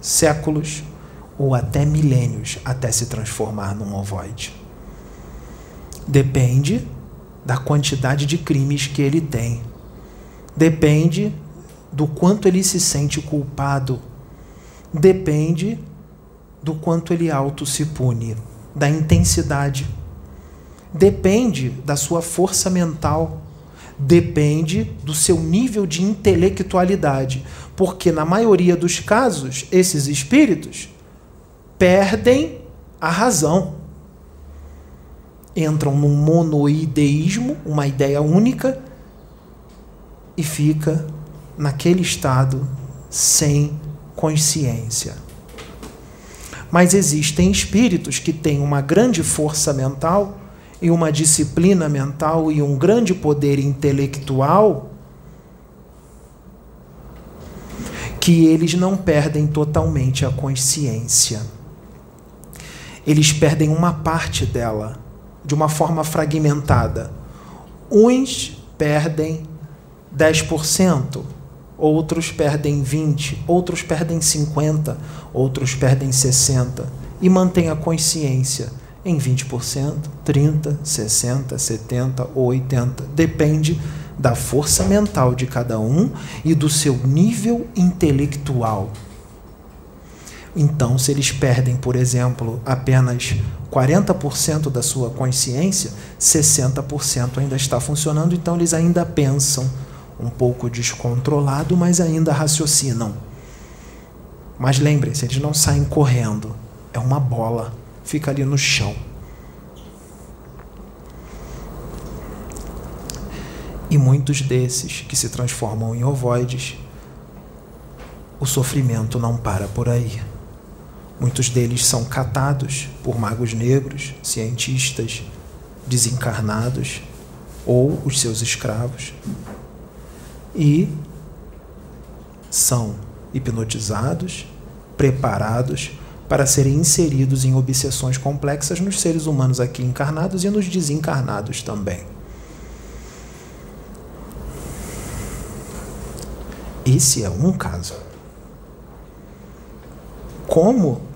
A: séculos ou até milênios até se transformar num ovoide. Depende da quantidade de crimes que ele tem. Depende do quanto ele se sente culpado. Depende do quanto ele auto se pune, da intensidade. Depende da sua força mental. Depende do seu nível de intelectualidade. Porque, na maioria dos casos, esses espíritos perdem a razão entram num monoideísmo, uma ideia única, e fica naquele estado sem consciência. Mas existem espíritos que têm uma grande força mental e uma disciplina mental e um grande poder intelectual que eles não perdem totalmente a consciência. Eles perdem uma parte dela de uma forma fragmentada. Uns perdem 10%, outros perdem 20%, outros perdem 50%, outros perdem 60%, e mantém a consciência em 20%, 30%, 60%, 70% ou 80%. Depende da força mental de cada um e do seu nível intelectual. Então, se eles perdem, por exemplo, apenas 40% da sua consciência, 60% ainda está funcionando, então eles ainda pensam um pouco descontrolado, mas ainda raciocinam. Mas lembrem-se, eles não saem correndo, é uma bola, fica ali no chão. E muitos desses que se transformam em ovoides, o sofrimento não para por aí. Muitos deles são catados por magos negros, cientistas desencarnados ou os seus escravos e são hipnotizados, preparados para serem inseridos em obsessões complexas nos seres humanos aqui encarnados e nos desencarnados também. Esse é um caso. Como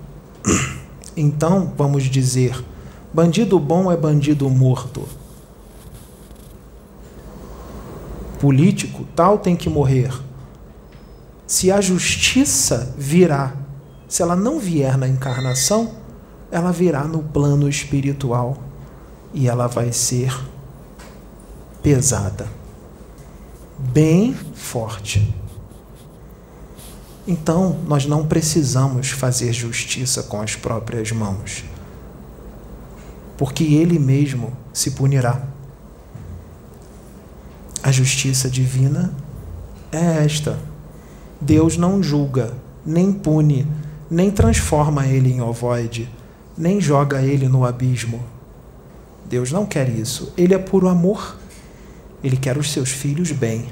A: então, vamos dizer, bandido bom é bandido morto. Político tal tem que morrer. Se a justiça virá, se ela não vier na encarnação, ela virá no plano espiritual e ela vai ser pesada, bem forte. Então, nós não precisamos fazer justiça com as próprias mãos, porque Ele mesmo se punirá. A justiça divina é esta. Deus não julga, nem pune, nem transforma ele em ovoide, nem joga ele no abismo. Deus não quer isso. Ele é puro amor. Ele quer os seus filhos bem.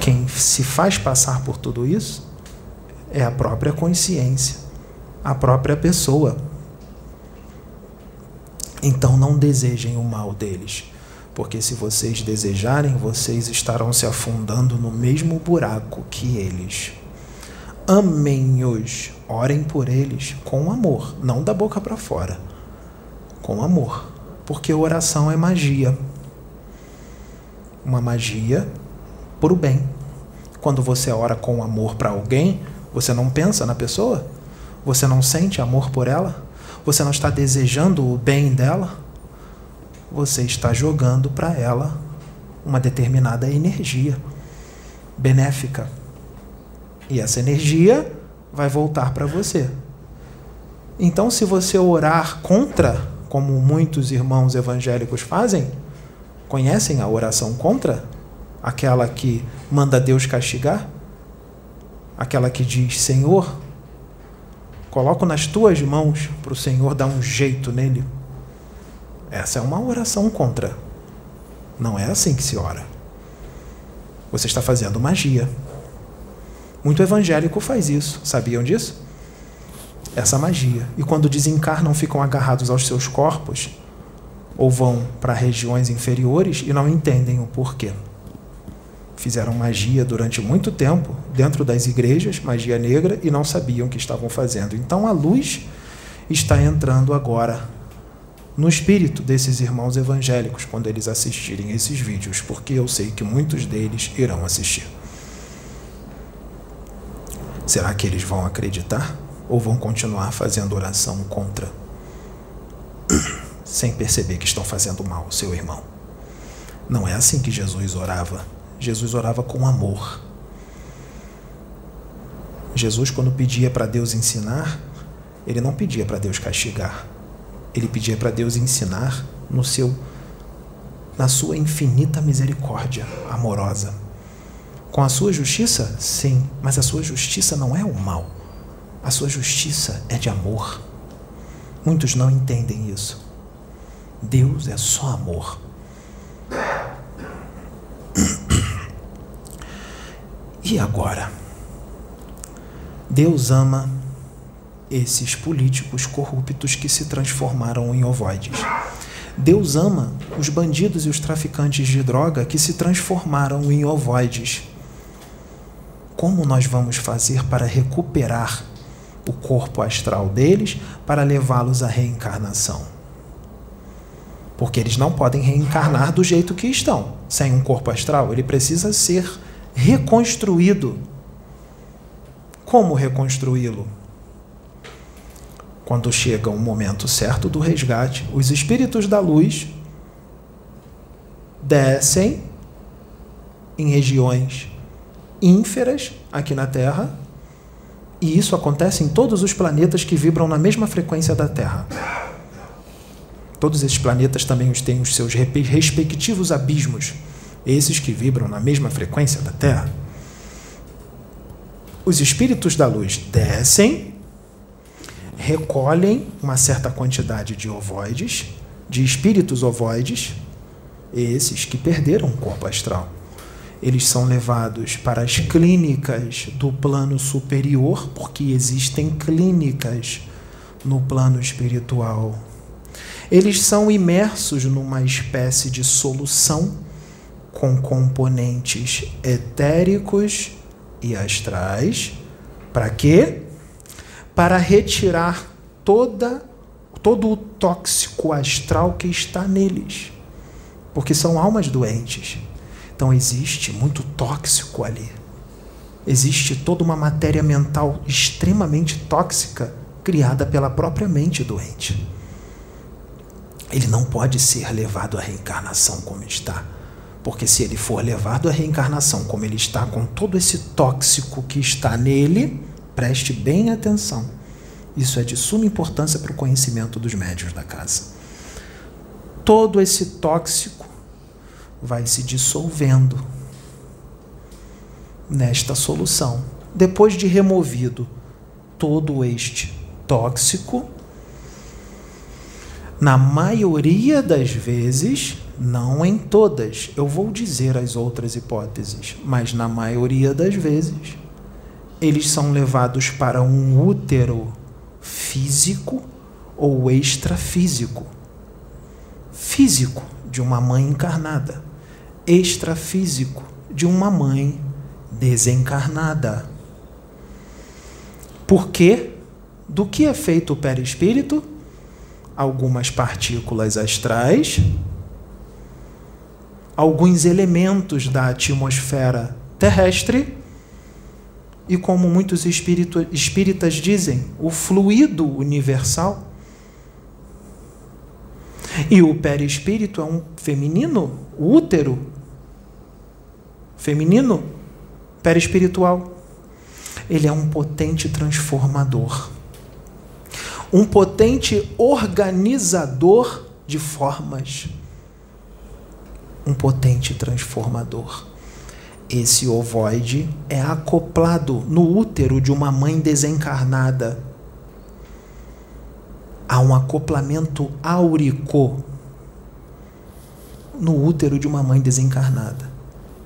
A: Quem se faz passar por tudo isso é a própria consciência, a própria pessoa. Então não desejem o mal deles, porque se vocês desejarem, vocês estarão se afundando no mesmo buraco que eles. Amem-os, orem por eles com amor, não da boca para fora, com amor, porque oração é magia. Uma magia para o bem. Quando você ora com amor para alguém, você não pensa na pessoa? Você não sente amor por ela? Você não está desejando o bem dela? Você está jogando para ela uma determinada energia benéfica. E essa energia vai voltar para você. Então, se você orar contra, como muitos irmãos evangélicos fazem, conhecem a oração contra? Aquela que manda Deus castigar? Aquela que diz: Senhor, coloco nas tuas mãos para o Senhor dar um jeito nele. Essa é uma oração contra. Não é assim que se ora. Você está fazendo magia. Muito evangélico faz isso. Sabiam disso? Essa magia. E quando desencarnam, ficam agarrados aos seus corpos ou vão para regiões inferiores e não entendem o porquê fizeram magia durante muito tempo dentro das igrejas, magia negra, e não sabiam o que estavam fazendo. Então a luz está entrando agora no espírito desses irmãos evangélicos quando eles assistirem esses vídeos, porque eu sei que muitos deles irão assistir. Será que eles vão acreditar ou vão continuar fazendo oração contra, sem perceber que estão fazendo mal ao seu irmão? Não é assim que Jesus orava Jesus orava com amor. Jesus, quando pedia para Deus ensinar, ele não pedia para Deus castigar. Ele pedia para Deus ensinar no seu na sua infinita misericórdia amorosa. Com a sua justiça? Sim, mas a sua justiça não é o mal. A sua justiça é de amor. Muitos não entendem isso. Deus é só amor. E agora? Deus ama esses políticos corruptos que se transformaram em ovoides. Deus ama os bandidos e os traficantes de droga que se transformaram em ovoides. Como nós vamos fazer para recuperar o corpo astral deles para levá-los à reencarnação? Porque eles não podem reencarnar do jeito que estão, sem um corpo astral. Ele precisa ser reconstruído. Como reconstruí-lo? Quando chega o momento certo do resgate, os espíritos da luz descem em regiões ínferas aqui na Terra, e isso acontece em todos os planetas que vibram na mesma frequência da Terra. Todos esses planetas também têm os seus respectivos abismos esses que vibram na mesma frequência da Terra. Os espíritos da luz descem, recolhem uma certa quantidade de ovoides, de espíritos ovoides, esses que perderam o corpo astral. Eles são levados para as clínicas do plano superior, porque existem clínicas no plano espiritual. Eles são imersos numa espécie de solução com componentes etéricos e astrais. Para quê? Para retirar toda todo o tóxico astral que está neles. Porque são almas doentes. Então existe muito tóxico ali. Existe toda uma matéria mental extremamente tóxica criada pela própria mente doente. Ele não pode ser levado à reencarnação como está porque se ele for levado à reencarnação, como ele está com todo esse tóxico que está nele, preste bem atenção. Isso é de suma importância para o conhecimento dos médios da casa. Todo esse tóxico vai se dissolvendo nesta solução. Depois de removido todo este tóxico, na maioria das vezes, não em todas, eu vou dizer as outras hipóteses, mas na maioria das vezes, eles são levados para um útero físico ou extrafísico. Físico, de uma mãe encarnada, extrafísico, de uma mãe desencarnada. Por quê? Do que é feito o perispírito? Algumas partículas astrais, alguns elementos da atmosfera terrestre e, como muitos espírito, espíritas dizem, o fluido universal. E o perispírito é um feminino, o útero feminino, perispiritual. Ele é um potente transformador, um potente organizador de formas, um potente transformador. Esse ovoide é acoplado no útero de uma mãe desencarnada. Há um acoplamento áurico no útero de uma mãe desencarnada.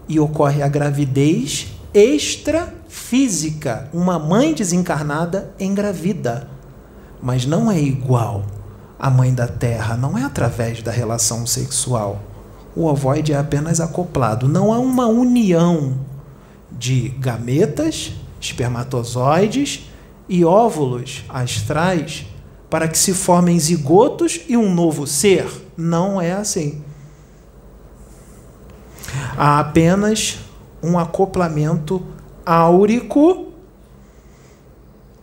A: E ocorre a gravidez extrafísica. Uma mãe desencarnada engravida. Mas não é igual à mãe da terra, não é através da relação sexual o ovoide é apenas acoplado. Não há uma união de gametas, espermatozoides e óvulos astrais para que se formem zigotos e um novo ser. Não é assim. Há apenas um acoplamento áurico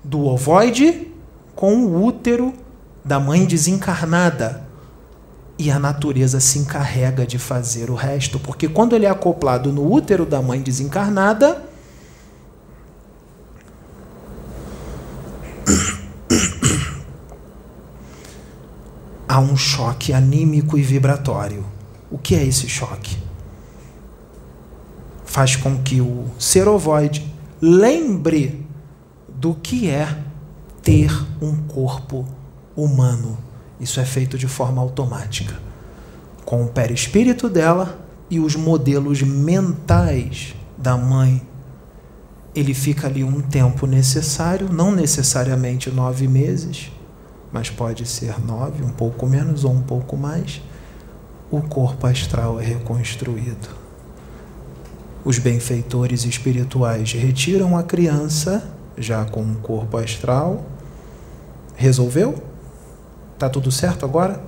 A: do ovoide com o útero da mãe desencarnada e a natureza se encarrega de fazer o resto, porque quando ele é acoplado no útero da mãe desencarnada, há um choque anímico e vibratório. O que é esse choque? Faz com que o ser ovoide lembre do que é ter um corpo humano isso é feito de forma automática, com o perispírito dela e os modelos mentais da mãe. Ele fica ali um tempo necessário, não necessariamente nove meses, mas pode ser nove, um pouco menos ou um pouco mais. O corpo astral é reconstruído. Os benfeitores espirituais retiram a criança já com um corpo astral. Resolveu? Tá tudo certo agora?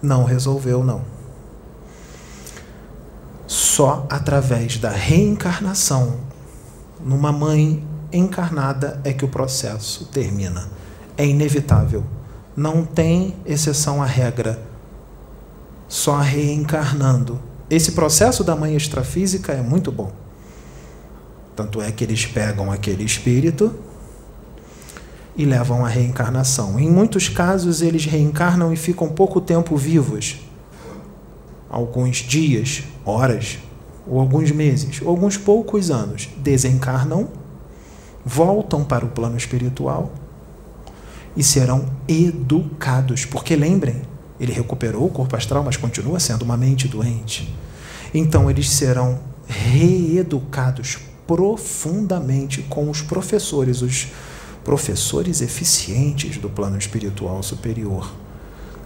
A: Não resolveu, não. Só através da reencarnação numa mãe encarnada é que o processo termina. É inevitável. Não tem exceção à regra. Só reencarnando. Esse processo da mãe extrafísica é muito bom. Tanto é que eles pegam aquele espírito e levam à reencarnação. Em muitos casos, eles reencarnam e ficam pouco tempo vivos alguns dias, horas, ou alguns meses, ou alguns poucos anos. Desencarnam, voltam para o plano espiritual e serão educados. Porque lembrem, ele recuperou o corpo astral, mas continua sendo uma mente doente. Então, eles serão reeducados profundamente com os professores, os professores eficientes do plano espiritual superior.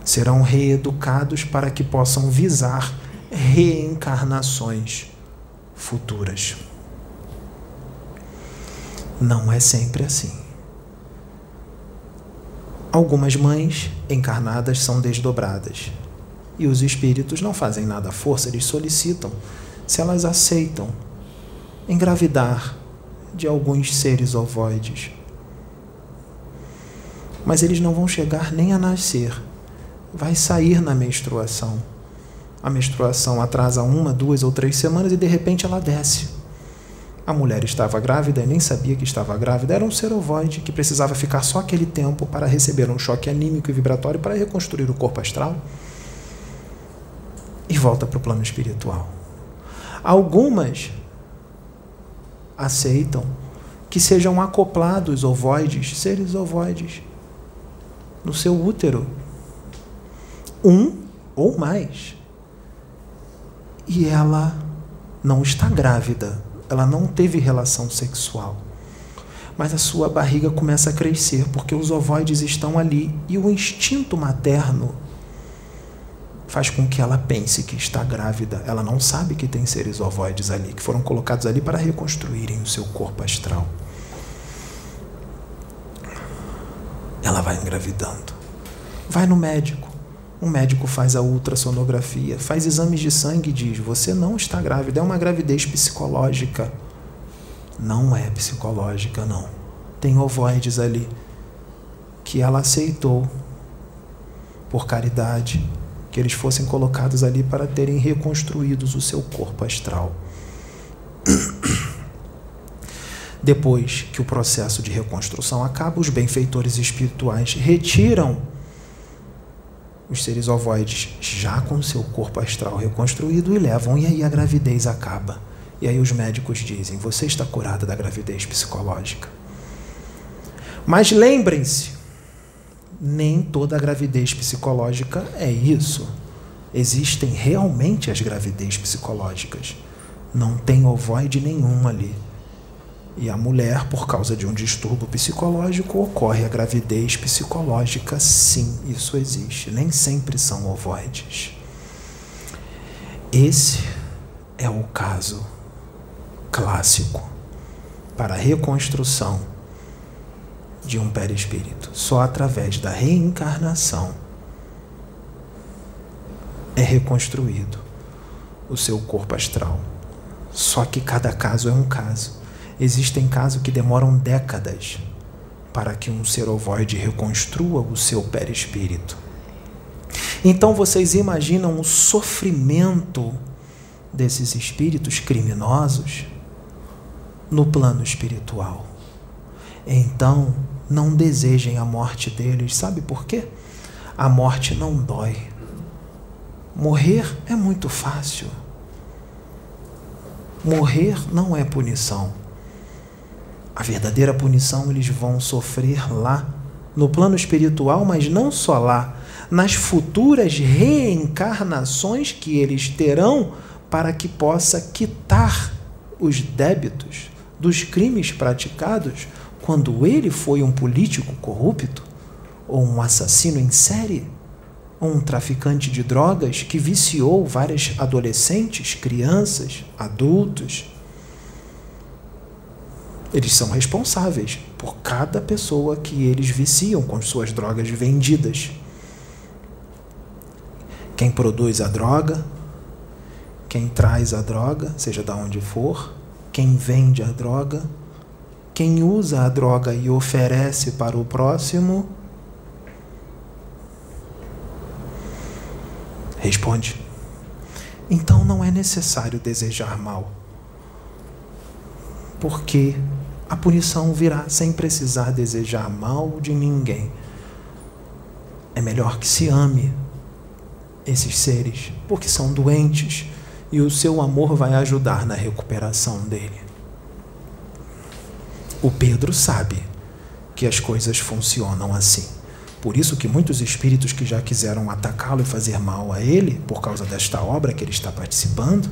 A: Serão reeducados para que possam visar reencarnações futuras. Não é sempre assim. Algumas mães encarnadas são desdobradas e os espíritos não fazem nada à força, eles solicitam, se elas aceitam, engravidar de alguns seres ovoides mas eles não vão chegar nem a nascer. Vai sair na menstruação. A menstruação atrasa uma, duas ou três semanas e de repente ela desce. A mulher estava grávida e nem sabia que estava grávida. Era um ser ovoide que precisava ficar só aquele tempo para receber um choque anímico e vibratório para reconstruir o corpo astral. e volta para o plano espiritual. Algumas aceitam que sejam acoplados ovoides, seres ovoides, no seu útero. Um ou mais. E ela não está grávida, ela não teve relação sexual. Mas a sua barriga começa a crescer porque os ovoides estão ali e o instinto materno faz com que ela pense que está grávida. Ela não sabe que tem seres ovoides ali, que foram colocados ali para reconstruírem o seu corpo astral. Ela vai engravidando. Vai no médico. O médico faz a ultrassonografia, faz exames de sangue e diz: Você não está grávida, é uma gravidez psicológica. Não é psicológica, não. Tem ovoides ali que ela aceitou por caridade que eles fossem colocados ali para terem reconstruídos o seu corpo astral. Depois que o processo de reconstrução acaba, os benfeitores espirituais retiram os seres ovoides já com seu corpo astral reconstruído e levam, e aí a gravidez acaba. E aí os médicos dizem: Você está curada da gravidez psicológica. Mas lembrem-se, nem toda gravidez psicológica é isso. Existem realmente as gravidez psicológicas. Não tem ovoide nenhum ali. E a mulher, por causa de um distúrbio psicológico, ocorre a gravidez psicológica, sim, isso existe. Nem sempre são ovoides. Esse é o caso clássico para a reconstrução de um perispírito. Só através da reencarnação é reconstruído o seu corpo astral. Só que cada caso é um caso. Existem casos que demoram décadas para que um ser ovoide reconstrua o seu perispírito. Então vocês imaginam o sofrimento desses espíritos criminosos no plano espiritual. Então, não desejem a morte deles. Sabe por quê? A morte não dói. Morrer é muito fácil. Morrer não é punição. A verdadeira punição eles vão sofrer lá, no plano espiritual, mas não só lá, nas futuras reencarnações que eles terão para que possa quitar os débitos dos crimes praticados quando ele foi um político corrupto, ou um assassino em série, ou um traficante de drogas que viciou várias adolescentes, crianças, adultos. Eles são responsáveis por cada pessoa que eles viciam com suas drogas vendidas. Quem produz a droga, quem traz a droga, seja de onde for, quem vende a droga, quem usa a droga e oferece para o próximo, responde. Então não é necessário desejar mal, porque a punição virá sem precisar desejar mal de ninguém. É melhor que se ame esses seres, porque são doentes e o seu amor vai ajudar na recuperação dele. O Pedro sabe que as coisas funcionam assim. Por isso que muitos espíritos que já quiseram atacá-lo e fazer mal a ele, por causa desta obra que ele está participando,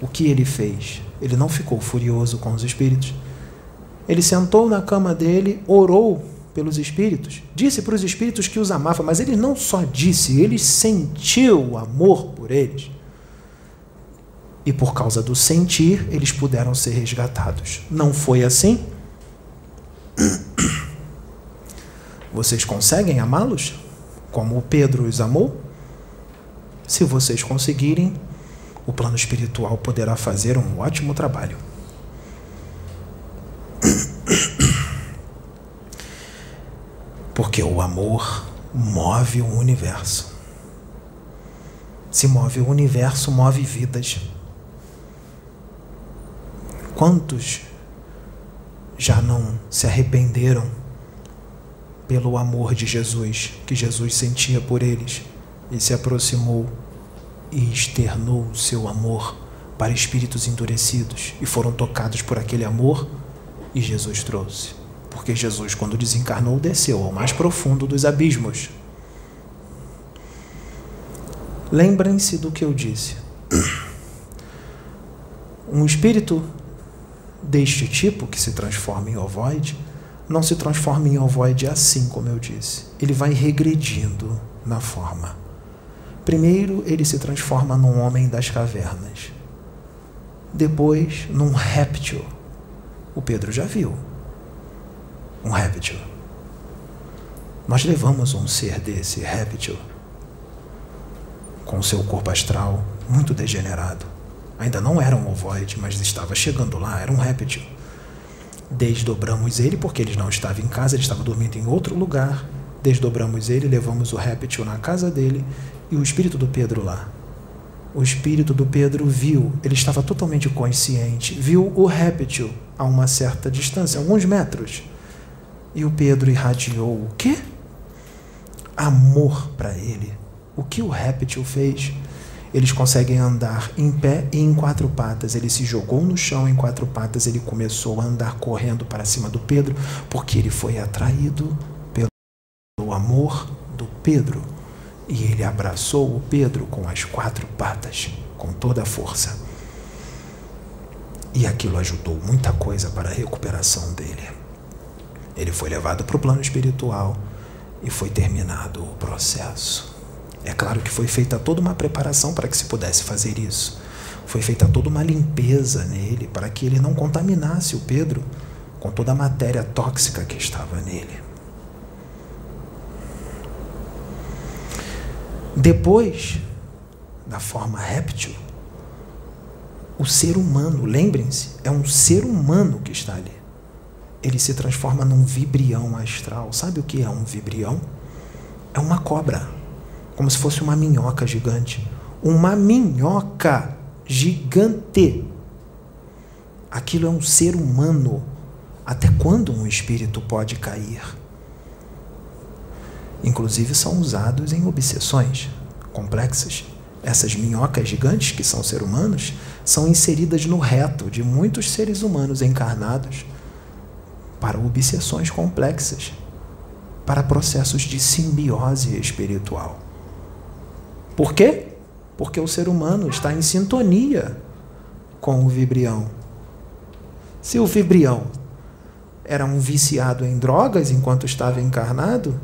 A: o que ele fez? Ele não ficou furioso com os espíritos. Ele sentou na cama dele, orou pelos espíritos, disse para os espíritos que os amava, mas ele não só disse, ele sentiu amor por eles. E por causa do sentir, eles puderam ser resgatados. Não foi assim? Vocês conseguem amá-los como o Pedro os amou? Se vocês conseguirem, o plano espiritual poderá fazer um ótimo trabalho. Porque o amor move o universo. Se move o universo, move vidas. Quantos já não se arrependeram pelo amor de Jesus que Jesus sentia por eles e se aproximou e externou o seu amor para espíritos endurecidos e foram tocados por aquele amor e Jesus trouxe. Porque Jesus, quando desencarnou, desceu ao mais profundo dos abismos. Lembrem-se do que eu disse. Um espírito deste tipo, que se transforma em ovoide, não se transforma em ovoide assim, como eu disse. Ele vai regredindo na forma. Primeiro, ele se transforma num homem das cavernas. Depois, num réptil. O Pedro já viu. Um réptil. Nós levamos um ser desse réptil com seu corpo astral muito degenerado. Ainda não era um ovoide, mas estava chegando lá, era um réptil. Desdobramos ele porque ele não estava em casa, ele estava dormindo em outro lugar. Desdobramos ele, levamos o réptil na casa dele e o espírito do Pedro lá. O espírito do Pedro viu, ele estava totalmente consciente, viu o réptil a uma certa distância, alguns metros. E o Pedro irradiou o quê? Amor para ele. O que o réptil fez? Eles conseguem andar em pé e em quatro patas. Ele se jogou no chão em quatro patas, ele começou a andar correndo para cima do Pedro, porque ele foi atraído pelo amor do Pedro. E ele abraçou o Pedro com as quatro patas, com toda a força. E aquilo ajudou muita coisa para a recuperação dele. Ele foi levado para o plano espiritual e foi terminado o processo. É claro que foi feita toda uma preparação para que se pudesse fazer isso. Foi feita toda uma limpeza nele para que ele não contaminasse o Pedro com toda a matéria tóxica que estava nele. Depois da forma réptil, o ser humano, lembrem-se, é um ser humano que está ali. Ele se transforma num vibrião astral. Sabe o que é um vibrião? É uma cobra como se fosse uma minhoca gigante. Uma minhoca gigante. Aquilo é um ser humano. Até quando um espírito pode cair? Inclusive são usados em obsessões complexas. Essas minhocas gigantes, que são seres humanos, são inseridas no reto de muitos seres humanos encarnados para obsessões complexas, para processos de simbiose espiritual. Por quê? Porque o ser humano está em sintonia com o vibrião. Se o vibrião era um viciado em drogas enquanto estava encarnado,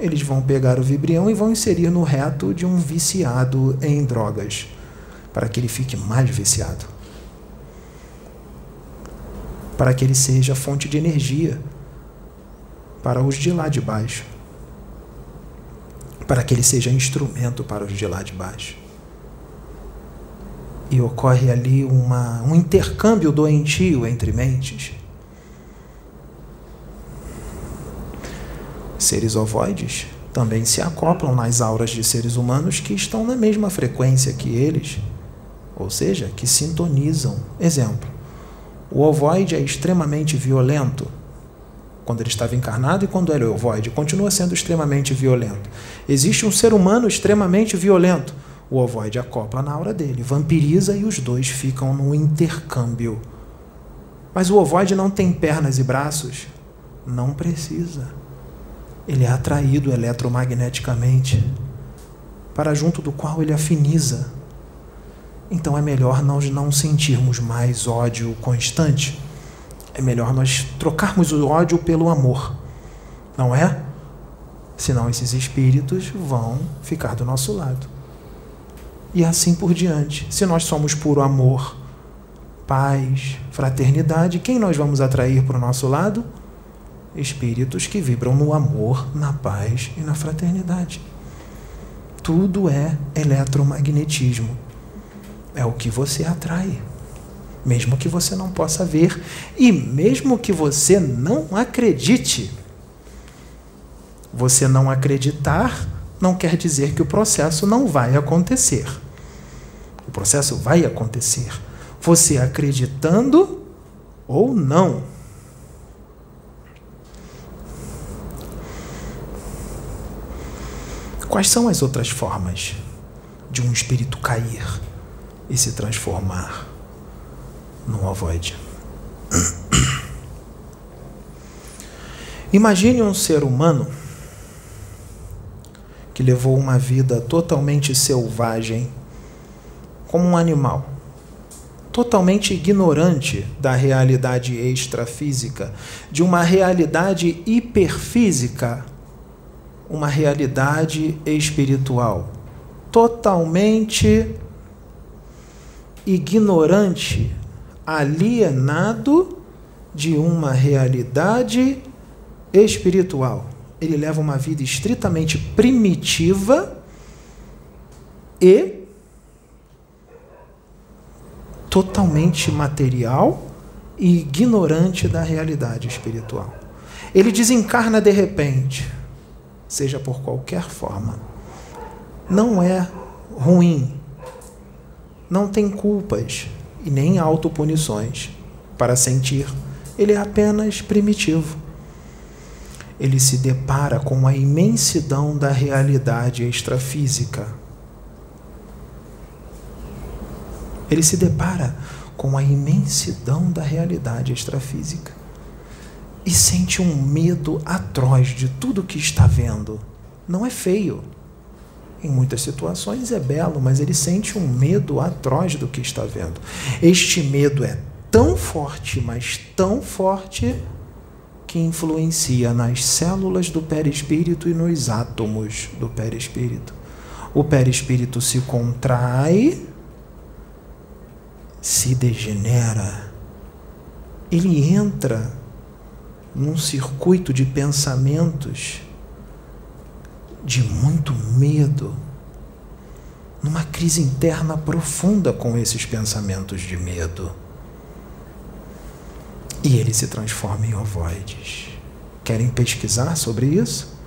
A: eles vão pegar o vibrião e vão inserir no reto de um viciado em drogas, para que ele fique mais viciado. Para que ele seja fonte de energia para os de lá de baixo para que ele seja instrumento para os de lá de baixo. E ocorre ali uma, um intercâmbio doentio entre mentes. Seres ovoides também se acoplam nas auras de seres humanos que estão na mesma frequência que eles, ou seja, que sintonizam. Exemplo: o ovoide é extremamente violento quando ele estava encarnado e quando ele é ovoide, continua sendo extremamente violento. Existe um ser humano extremamente violento. O ovoide acopla na aura dele, vampiriza e os dois ficam no intercâmbio. Mas o ovoide não tem pernas e braços? Não precisa. Ele é atraído eletromagneticamente, para junto do qual ele afiniza. Então é melhor nós não sentirmos mais ódio constante é melhor nós trocarmos o ódio pelo amor, não é? Senão esses espíritos vão ficar do nosso lado. E assim por diante. Se nós somos puro amor, paz, fraternidade, quem nós vamos atrair para o nosso lado? Espíritos que vibram no amor, na paz e na fraternidade. Tudo é eletromagnetismo. É o que você atrai mesmo que você não possa ver e mesmo que você não acredite. Você não acreditar não quer dizer que o processo não vai acontecer. O processo vai acontecer. Você acreditando ou não. Quais são as outras formas? de um espírito cair e se transformar num ovoide. Imagine um ser humano que levou uma vida totalmente selvagem, como um animal, totalmente ignorante da realidade extrafísica, de uma realidade hiperfísica, uma realidade espiritual, totalmente ignorante, alienado de uma realidade espiritual. Ele leva uma vida estritamente primitiva e totalmente material e ignorante da realidade espiritual. Ele desencarna de repente, seja por qualquer forma. Não é ruim, não tem culpas e nem autopunições para sentir. Ele é apenas primitivo ele se depara com a imensidão da realidade extrafísica. Ele se depara com a imensidão da realidade extrafísica e sente um medo atroz de tudo que está vendo. Não é feio. Em muitas situações é belo, mas ele sente um medo atroz do que está vendo. Este medo é tão forte, mas tão forte que influencia nas células do perispírito e nos átomos do perispírito. O perispírito se contrai, se degenera, ele entra num circuito de pensamentos de muito medo, numa crise interna profunda com esses pensamentos de medo e ele se transforma em ovoides. Querem pesquisar sobre isso?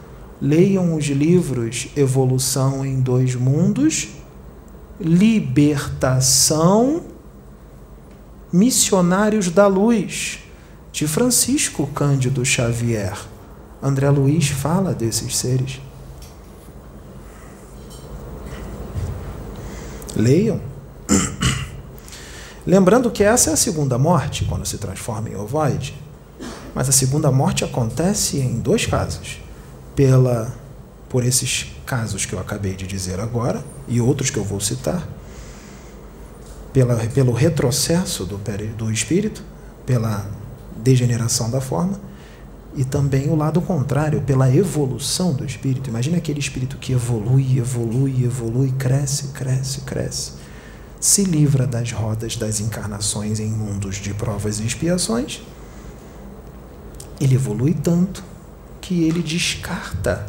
A: Leiam os livros Evolução em Dois Mundos, Libertação, Missionários da Luz, de Francisco Cândido Xavier. André Luiz fala desses seres. Leiam. Lembrando que essa é a segunda morte, quando se transforma em ovoide. Mas a segunda morte acontece em dois casos. Pela, por esses casos que eu acabei de dizer agora, e outros que eu vou citar, pela, pelo retrocesso do, do espírito, pela degeneração da forma, e também o lado contrário, pela evolução do espírito. Imagina aquele espírito que evolui, evolui, evolui, cresce, cresce, cresce se livra das rodas das encarnações em mundos de provas e expiações, ele evolui tanto que ele descarta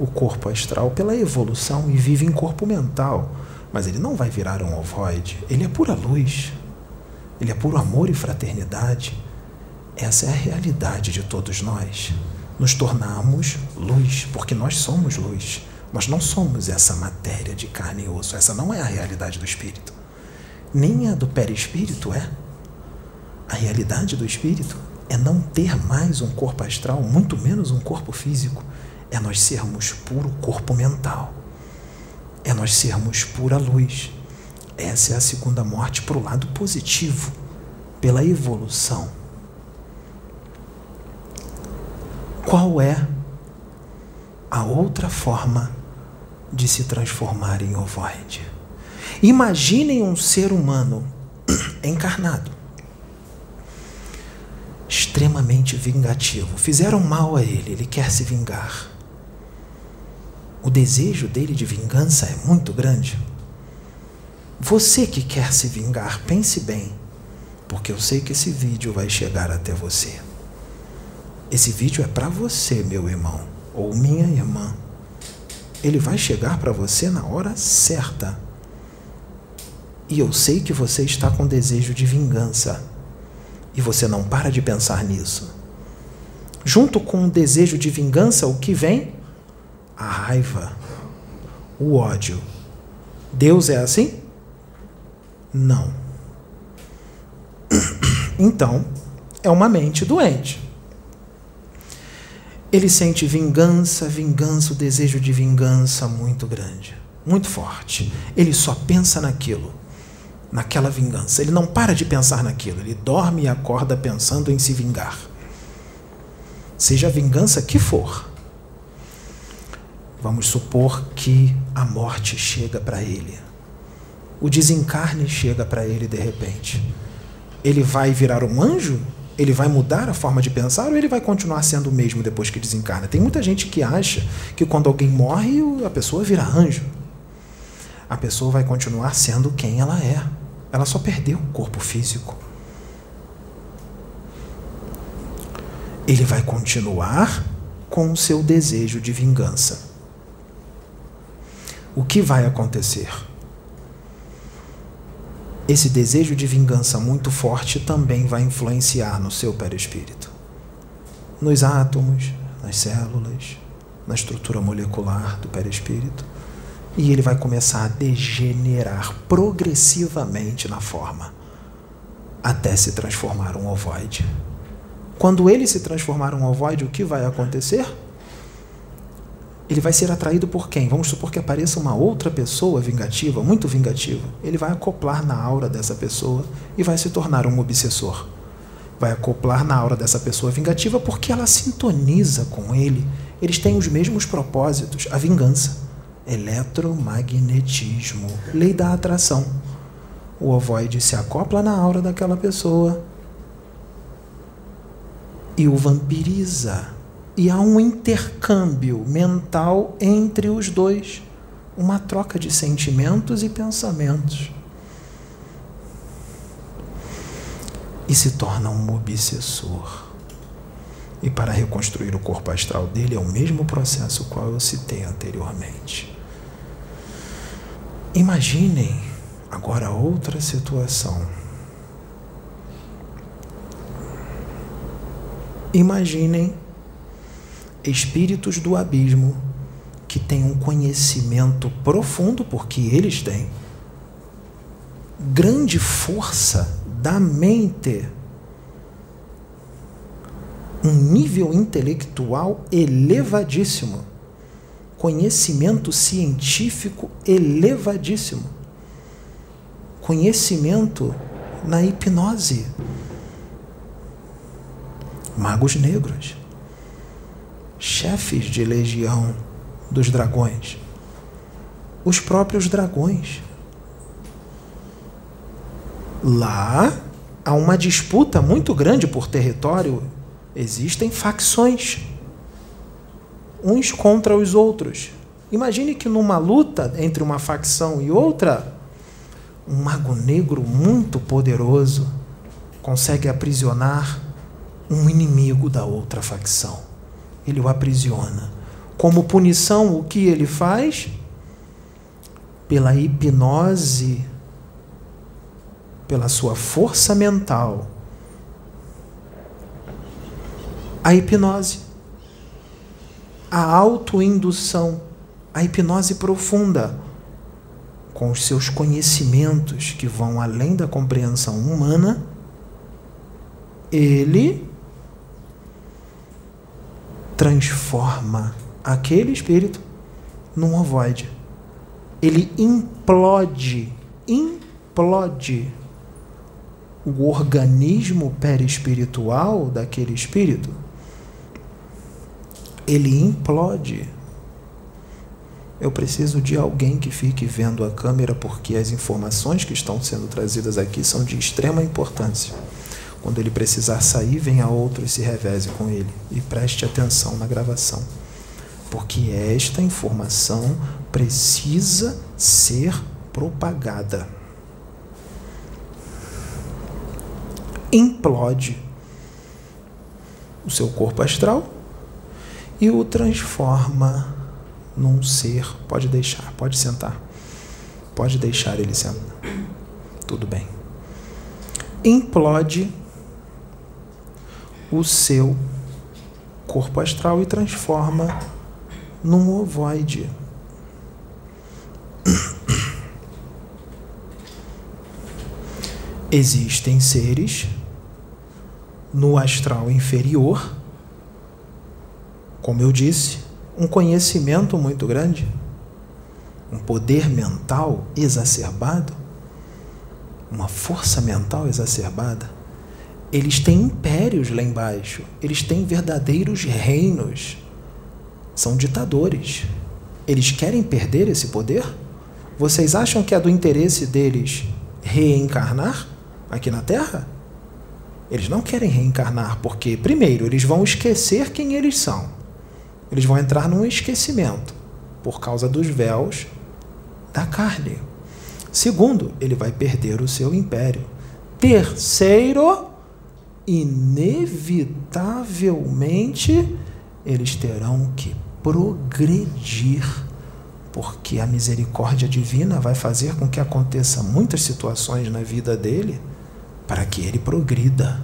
A: o corpo astral pela evolução e vive em corpo mental. Mas ele não vai virar um ovoide, ele é pura luz, ele é puro amor e fraternidade. Essa é a realidade de todos nós. Nos tornamos luz, porque nós somos luz. Nós não somos essa matéria de carne e osso. Essa não é a realidade do espírito. Nem a do perispírito é. A realidade do espírito é não ter mais um corpo astral, muito menos um corpo físico. É nós sermos puro corpo mental. É nós sermos pura luz. Essa é a segunda morte para o lado positivo, pela evolução. Qual é a outra forma de se transformar em ovoide. Imaginem um ser humano encarnado, extremamente vingativo. Fizeram mal a ele, ele quer se vingar. O desejo dele de vingança é muito grande. Você que quer se vingar, pense bem, porque eu sei que esse vídeo vai chegar até você. Esse vídeo é para você, meu irmão ou minha irmã ele vai chegar para você na hora certa. E eu sei que você está com desejo de vingança. E você não para de pensar nisso. Junto com o desejo de vingança, o que vem? A raiva, o ódio. Deus é assim? Não. Então, é uma mente doente. Ele sente vingança, vingança, o desejo de vingança muito grande. muito forte. Ele só pensa naquilo, naquela vingança. Ele não para de pensar naquilo. Ele dorme e acorda pensando em se vingar. Seja a vingança que for. Vamos supor que a morte chega para ele. O desencarne chega para ele de repente. Ele vai virar um anjo? Ele vai mudar a forma de pensar ou ele vai continuar sendo o mesmo depois que desencarna? Tem muita gente que acha que quando alguém morre, a pessoa vira anjo a pessoa vai continuar sendo quem ela é. Ela só perdeu o corpo físico. Ele vai continuar com o seu desejo de vingança. O que vai acontecer? Esse desejo de vingança muito forte também vai influenciar no seu perispírito, nos átomos, nas células, na estrutura molecular do perispírito e ele vai começar a degenerar progressivamente na forma, até se transformar um ovoide. Quando ele se transformar um ovoide, o que vai acontecer? Ele vai ser atraído por quem? Vamos supor que apareça uma outra pessoa vingativa, muito vingativa. Ele vai acoplar na aura dessa pessoa e vai se tornar um obsessor. Vai acoplar na aura dessa pessoa vingativa porque ela sintoniza com ele. Eles têm os mesmos propósitos, a vingança. Eletromagnetismo, lei da atração. O ovoide se acopla na aura daquela pessoa e o vampiriza. E há um intercâmbio mental entre os dois, uma troca de sentimentos e pensamentos. E se torna um obsessor. E para reconstruir o corpo astral dele é o mesmo processo qual eu citei anteriormente. Imaginem agora outra situação. Imaginem espíritos do abismo que têm um conhecimento profundo, porque eles têm grande força da mente um nível intelectual elevadíssimo, conhecimento científico elevadíssimo, conhecimento na hipnose. Magos negros, chefes de legião dos dragões, os próprios dragões. Lá há uma disputa muito grande por território Existem facções, uns contra os outros. Imagine que numa luta entre uma facção e outra, um mago negro muito poderoso consegue aprisionar um inimigo da outra facção. Ele o aprisiona. Como punição, o que ele faz? Pela hipnose, pela sua força mental, a hipnose, a autoindução, a hipnose profunda, com os seus conhecimentos que vão além da compreensão humana, ele transforma aquele espírito num ovoide. Ele implode, implode o organismo perispiritual daquele espírito ele implode. Eu preciso de alguém que fique vendo a câmera porque as informações que estão sendo trazidas aqui são de extrema importância. Quando ele precisar sair, venha outro e se reveze com ele. E preste atenção na gravação. Porque esta informação precisa ser propagada. Implode o seu corpo astral e o transforma num ser. Pode deixar, pode sentar. Pode deixar ele sentar. Tudo bem. Implode o seu corpo astral e transforma num ovoide. Existem seres no astral inferior como eu disse, um conhecimento muito grande, um poder mental exacerbado, uma força mental exacerbada. Eles têm impérios lá embaixo, eles têm verdadeiros reinos. São ditadores. Eles querem perder esse poder? Vocês acham que é do interesse deles reencarnar aqui na Terra? Eles não querem reencarnar porque, primeiro, eles vão esquecer quem eles são. Eles vão entrar num esquecimento por causa dos véus da carne. Segundo, ele vai perder o seu império. Terceiro, inevitavelmente eles terão que progredir, porque a misericórdia divina vai fazer com que aconteça muitas situações na vida dele para que ele progrida,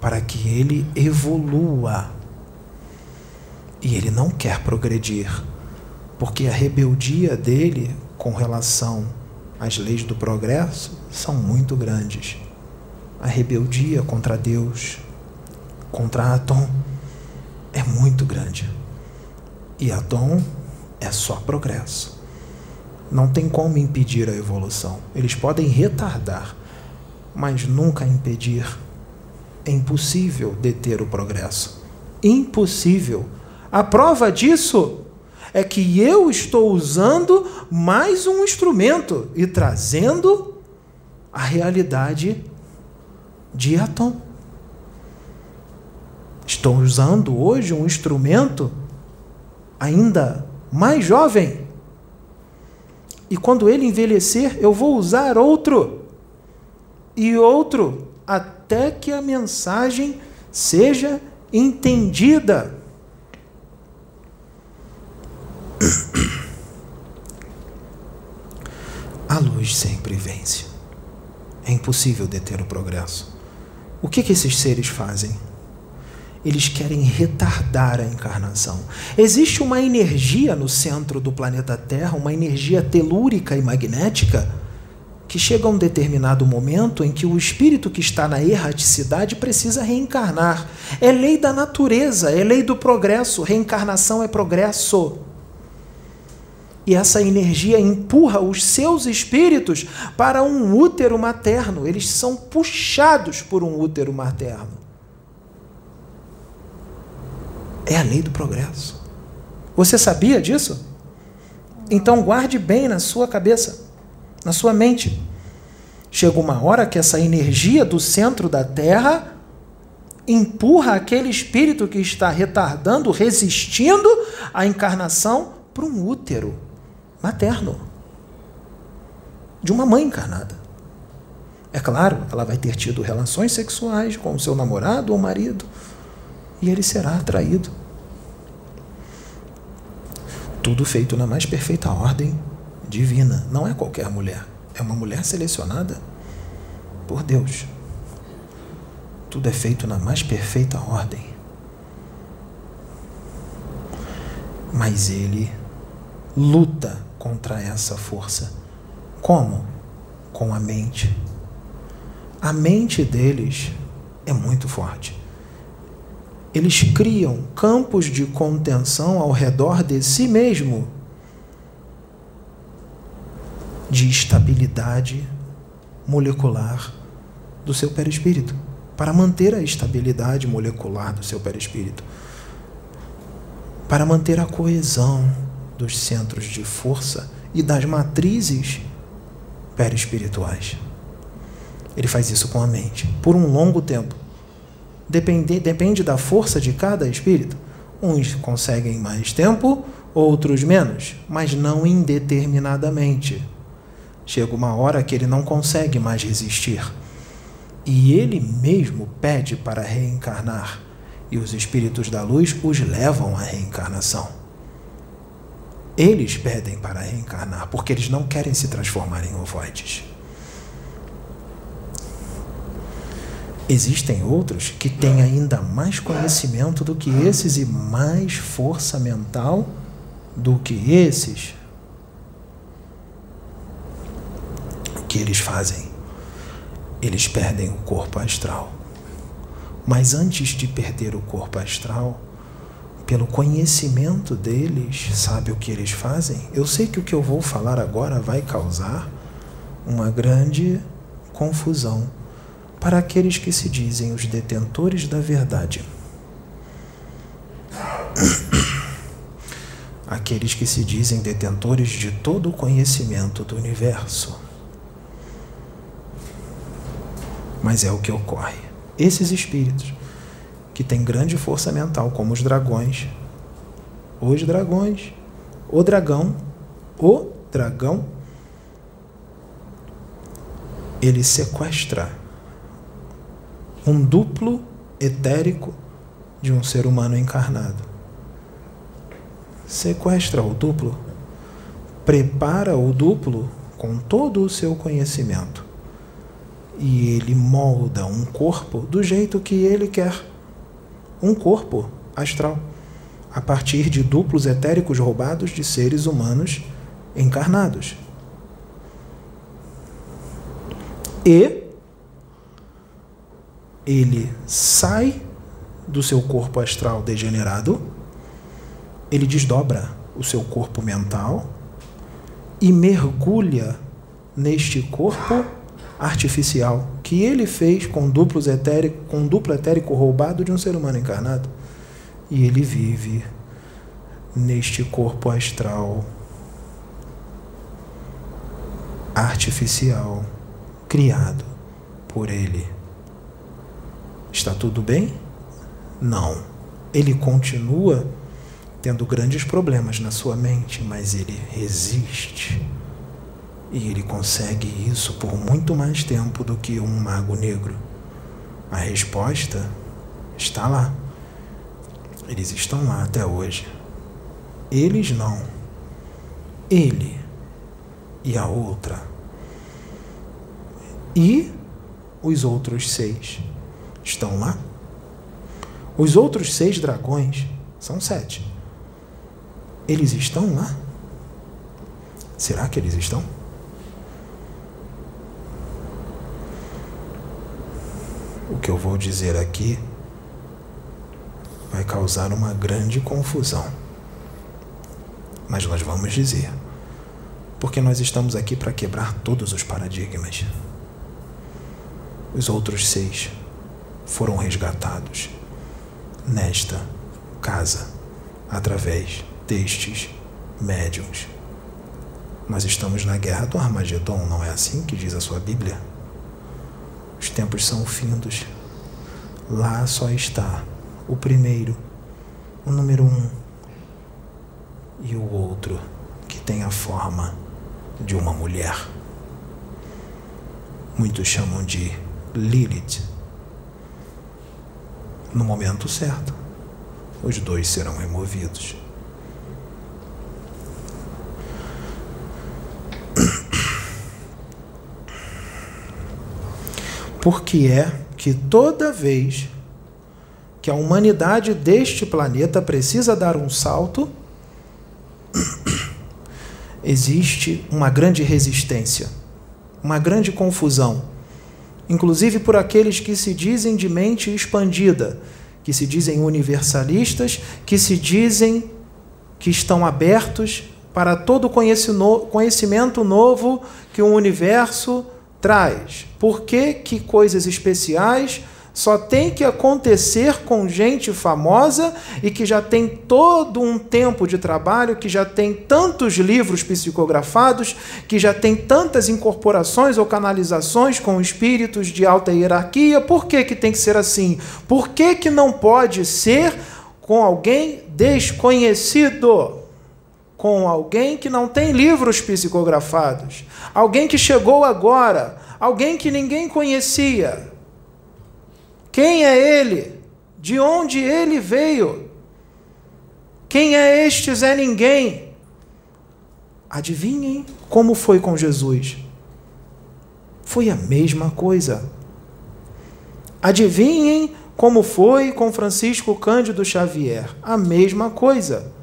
A: para que ele evolua. E ele não quer progredir, porque a rebeldia dele com relação às leis do progresso são muito grandes. A rebeldia contra Deus, contra Atom, é muito grande. E Atom é só progresso. Não tem como impedir a evolução. Eles podem retardar, mas nunca impedir. É impossível deter o progresso. Impossível. A prova disso é que eu estou usando mais um instrumento e trazendo a realidade de Atom. Estou usando hoje um instrumento ainda mais jovem. E quando ele envelhecer, eu vou usar outro e outro até que a mensagem seja entendida. A luz sempre vence. É impossível deter o progresso. O que, que esses seres fazem? Eles querem retardar a encarnação. Existe uma energia no centro do planeta Terra, uma energia telúrica e magnética, que chega a um determinado momento em que o espírito que está na erraticidade precisa reencarnar. É lei da natureza, é lei do progresso. Reencarnação é progresso. E essa energia empurra os seus espíritos para um útero materno. Eles são puxados por um útero materno. É a lei do progresso. Você sabia disso? Então guarde bem na sua cabeça, na sua mente. Chega uma hora que essa energia do centro da Terra empurra aquele espírito que está retardando, resistindo à encarnação para um útero materno de uma mãe encarnada. É claro, ela vai ter tido relações sexuais com o seu namorado ou marido e ele será atraído. Tudo feito na mais perfeita ordem divina. Não é qualquer mulher, é uma mulher selecionada por Deus. Tudo é feito na mais perfeita ordem. Mas ele luta contra essa força. Como? Com a mente. A mente deles é muito forte. Eles criam campos de contenção ao redor de si mesmo, de estabilidade molecular do seu perispírito, para manter a estabilidade molecular do seu perispírito, para manter a coesão dos centros de força e das matrizes perispirituais. Ele faz isso com a mente, por um longo tempo. Depende, depende da força de cada espírito. Uns conseguem mais tempo, outros menos, mas não indeterminadamente. Chega uma hora que ele não consegue mais resistir. E ele mesmo pede para reencarnar. E os espíritos da luz os levam à reencarnação. Eles pedem para reencarnar, porque eles não querem se transformar em ovoides. Existem outros que têm ainda mais conhecimento do que esses e mais força mental do que esses. O que eles fazem? Eles perdem o corpo astral. Mas antes de perder o corpo astral, pelo conhecimento deles, sabe o que eles fazem? Eu sei que o que eu vou falar agora vai causar uma grande confusão para aqueles que se dizem os detentores da verdade. Aqueles que se dizem detentores de todo o conhecimento do universo. Mas é o que ocorre. Esses espíritos que têm grande força mental, como os dragões, os dragões, o dragão, o dragão, ele sequestra um duplo etérico de um ser humano encarnado. Sequestra o duplo, prepara o duplo com todo o seu conhecimento. E ele molda um corpo do jeito que ele quer. Um corpo astral, a partir de duplos etéricos roubados de seres humanos encarnados. E ele sai do seu corpo astral degenerado, ele desdobra o seu corpo mental e mergulha neste corpo artificial que ele fez com duplos etérico, com duplo etérico roubado de um ser humano encarnado. E ele vive neste corpo astral artificial criado por ele. Está tudo bem? Não. Ele continua tendo grandes problemas na sua mente, mas ele resiste. E ele consegue isso por muito mais tempo do que um mago negro. A resposta está lá. Eles estão lá até hoje. Eles não. Ele e a outra. E os outros seis estão lá? Os outros seis dragões, são sete, eles estão lá? Será que eles estão? O que eu vou dizer aqui vai causar uma grande confusão. Mas nós vamos dizer, porque nós estamos aqui para quebrar todos os paradigmas. Os outros seis foram resgatados nesta casa através destes médiums. Nós estamos na guerra do Armagedon, não é assim que diz a sua Bíblia? Os tempos são findos. Lá só está o primeiro, o número um, e o outro que tem a forma de uma mulher. Muitos chamam de Lilith no momento certo, os dois serão removidos. Porque é que toda vez que a humanidade deste planeta precisa dar um salto, existe uma grande resistência, uma grande confusão inclusive por aqueles que se dizem de mente expandida, que se dizem universalistas, que se dizem que estão abertos para todo conhecimento novo que o universo traz. Por que, que coisas especiais só tem que acontecer com gente famosa e que já tem todo um tempo de trabalho, que já tem tantos livros psicografados, que já tem tantas incorporações ou canalizações com espíritos de alta hierarquia. Por que, que tem que ser assim? Por que, que não pode ser com alguém desconhecido? Com alguém que não tem livros psicografados, alguém que chegou agora, alguém que ninguém conhecia. Quem é ele? De onde ele veio? Quem é este Zé Ninguém? Adivinhem como foi com Jesus? Foi a mesma coisa. Adivinhem como foi com Francisco Cândido Xavier? A mesma coisa.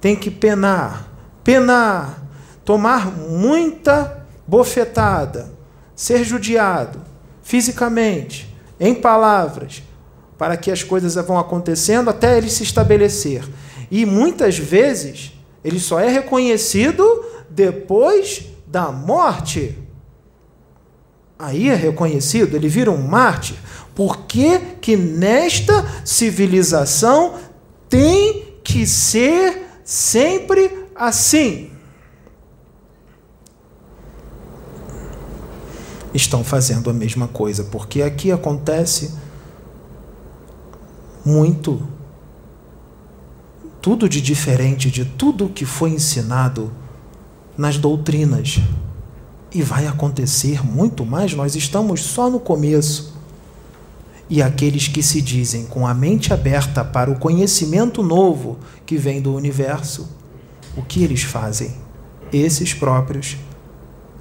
A: Tem que penar, penar, tomar muita bofetada, ser judiado fisicamente, em palavras, para que as coisas vão acontecendo até ele se estabelecer. E muitas vezes ele só é reconhecido depois da morte. Aí é reconhecido, ele vira um mártir. Por que, que nesta civilização tem que ser sempre assim? Estão fazendo a mesma coisa, porque aqui acontece muito, tudo de diferente de tudo que foi ensinado nas doutrinas. E vai acontecer muito mais, nós estamos só no começo. E aqueles que se dizem com a mente aberta para o conhecimento novo que vem do universo, o que eles fazem? Esses próprios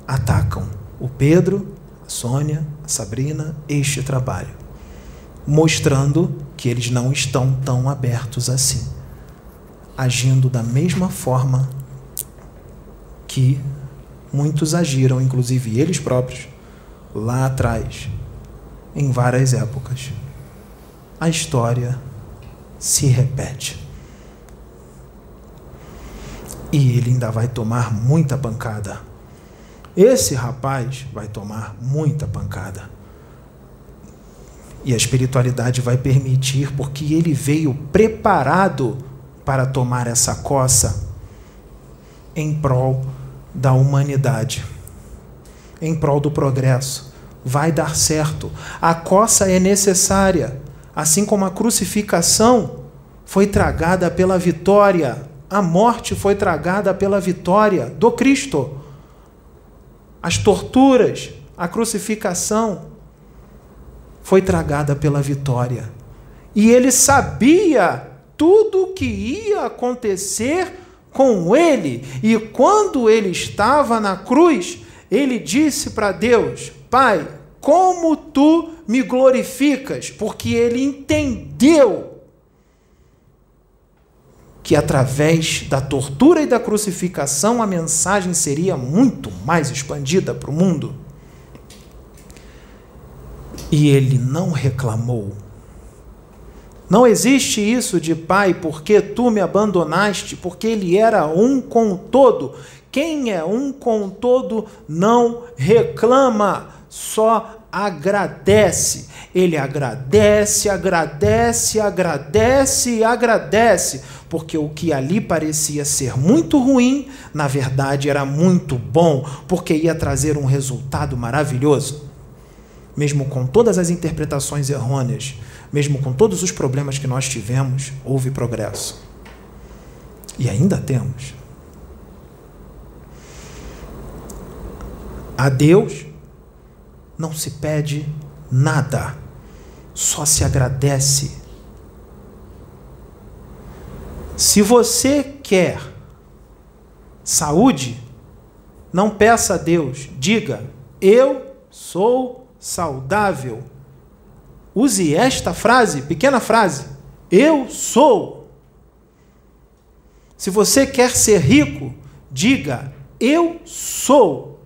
A: atacam o Pedro, a Sônia, a Sabrina, este trabalho, mostrando que eles não estão tão abertos assim, agindo da mesma forma que muitos agiram, inclusive eles próprios, lá atrás, em várias épocas. A história se repete. E ele ainda vai tomar muita pancada. Esse rapaz vai tomar muita pancada. E a espiritualidade vai permitir, porque ele veio preparado para tomar essa coça em prol da humanidade, em prol do progresso. Vai dar certo. A coça é necessária, assim como a crucificação foi tragada pela vitória, a morte foi tragada pela vitória do Cristo. As torturas, a crucificação foi tragada pela vitória. E ele sabia tudo o que ia acontecer com ele. E quando ele estava na cruz, ele disse para Deus: Pai, como tu me glorificas? Porque ele entendeu que através da tortura e da crucificação a mensagem seria muito mais expandida para o mundo. E ele não reclamou não existe isso de pai, porque tu me abandonaste, porque ele era um com o todo. Quem é um com o todo não reclama, só agradece. Ele agradece, agradece, agradece e agradece, porque o que ali parecia ser muito ruim, na verdade era muito bom, porque ia trazer um resultado maravilhoso. Mesmo com todas as interpretações errôneas mesmo com todos os problemas que nós tivemos, houve progresso. E ainda temos. A Deus não se pede nada, só se agradece. Se você quer saúde, não peça a Deus, diga: Eu sou saudável. Use esta frase, pequena frase. Eu sou. Se você quer ser rico, diga: Eu sou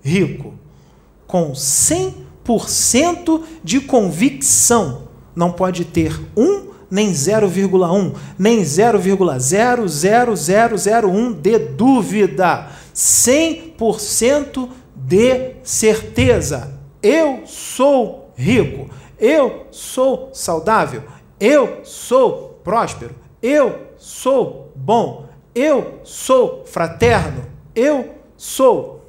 A: rico. Com 100% de convicção. Não pode ter um, nem 0,1, nem 0,00001 de dúvida. 100% de certeza. Eu sou rico. Eu sou saudável. Eu sou próspero. Eu sou bom. Eu sou fraterno. Eu sou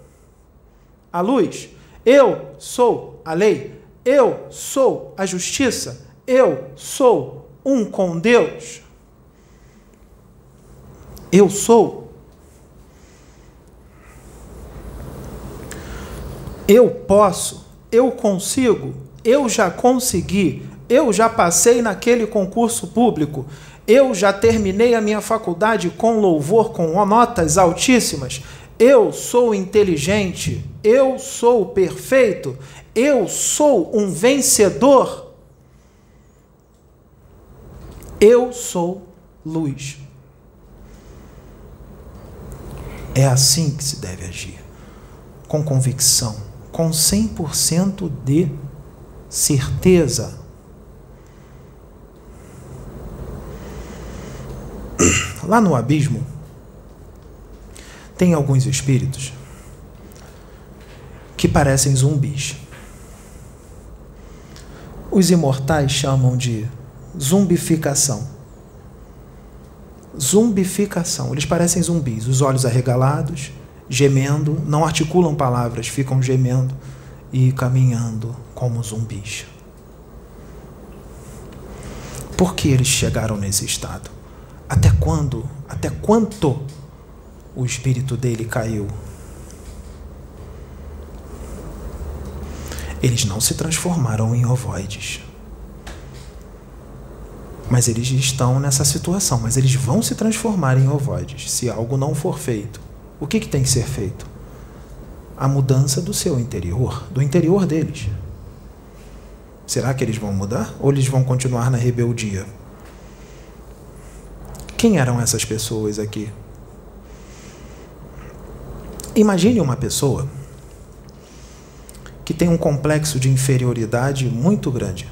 A: a luz. Eu sou a lei. Eu sou a justiça. Eu sou um com Deus. Eu sou. Eu posso. Eu consigo eu já consegui, eu já passei naquele concurso público, eu já terminei a minha faculdade com louvor, com notas altíssimas, eu sou inteligente, eu sou perfeito, eu sou um vencedor. Eu sou luz. É assim que se deve agir, com convicção, com 100% de certeza. Lá no abismo, tem alguns espíritos que parecem zumbis. Os imortais chamam de zumbificação. Zumbificação. Eles parecem zumbis, os olhos arregalados, gemendo, não articulam palavras, ficam gemendo e caminhando como zumbis. Por que eles chegaram nesse estado? Até quando? Até quanto o espírito dele caiu? Eles não se transformaram em ovoides. Mas eles estão nessa situação, mas eles vão se transformar em ovoides se algo não for feito. O que, que tem que ser feito? A mudança do seu interior, do interior deles. Será que eles vão mudar ou eles vão continuar na rebeldia? Quem eram essas pessoas aqui? Imagine uma pessoa que tem um complexo de inferioridade muito grande.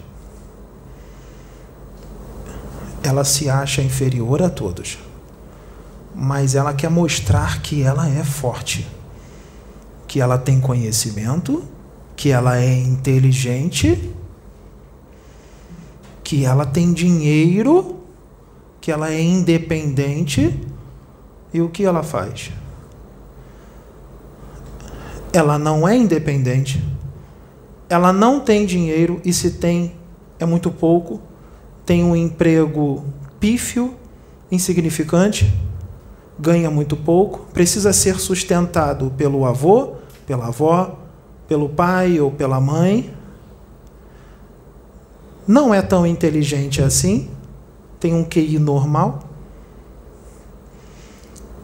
A: Ela se acha inferior a todos, mas ela quer mostrar que ela é forte, que ela tem conhecimento, que ela é inteligente que ela tem dinheiro, que ela é independente, e o que ela faz? Ela não é independente, ela não tem dinheiro, e se tem, é muito pouco, tem um emprego pífio, insignificante, ganha muito pouco, precisa ser sustentado pelo avô, pela avó, pelo pai ou pela mãe. Não é tão inteligente assim, tem um QI normal.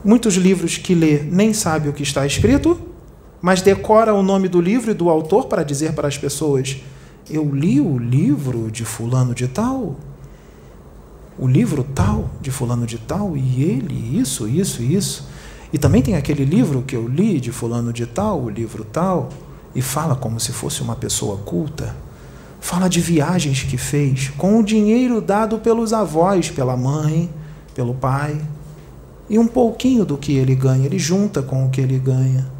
A: Muitos livros que lê nem sabe o que está escrito, mas decora o nome do livro e do autor para dizer para as pessoas: Eu li o livro de Fulano de Tal, o livro tal de Fulano de Tal, e ele, isso, isso, isso. E também tem aquele livro que eu li de Fulano de Tal, o livro tal, e fala como se fosse uma pessoa culta. Fala de viagens que fez com o dinheiro dado pelos avós, pela mãe, pelo pai. E um pouquinho do que ele ganha, ele junta com o que ele ganha.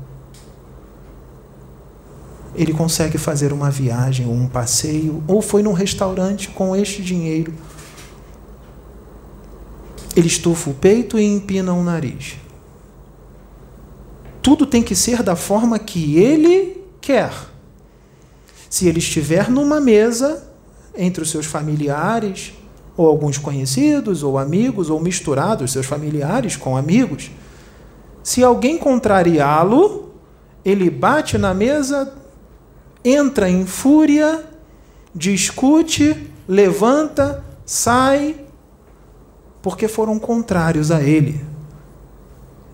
A: Ele consegue fazer uma viagem ou um passeio, ou foi num restaurante com este dinheiro. Ele estufa o peito e empina o nariz. Tudo tem que ser da forma que ele quer se ele estiver numa mesa entre os seus familiares, ou alguns conhecidos, ou amigos, ou misturados, seus familiares com amigos, se alguém contrariá-lo, ele bate na mesa, entra em fúria, discute, levanta, sai, porque foram contrários a ele.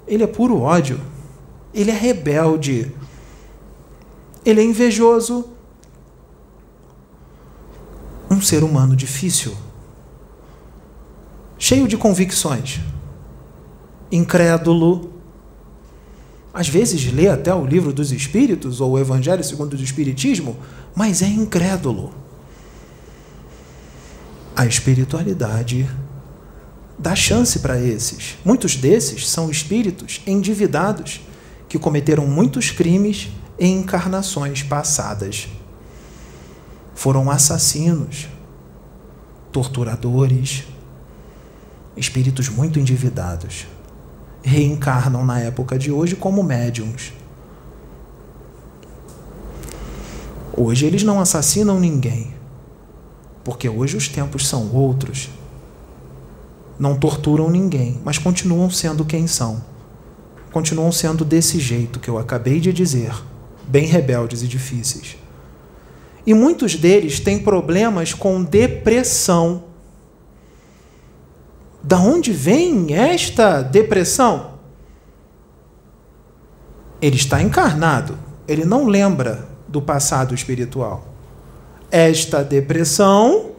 A: Ele é puro ódio. Ele é rebelde. Ele é invejoso um ser humano difícil, cheio de convicções, incrédulo. Às vezes lê até o livro dos Espíritos ou o Evangelho segundo o Espiritismo, mas é incrédulo. A espiritualidade dá chance para esses. Muitos desses são espíritos endividados que cometeram muitos crimes em encarnações passadas foram assassinos, torturadores, espíritos muito endividados. Reencarnam na época de hoje como médiums. Hoje eles não assassinam ninguém, porque hoje os tempos são outros. Não torturam ninguém, mas continuam sendo quem são. Continuam sendo desse jeito que eu acabei de dizer, bem rebeldes e difíceis. E muitos deles têm problemas com depressão. Da onde vem esta depressão? Ele está encarnado, ele não lembra do passado espiritual. Esta depressão,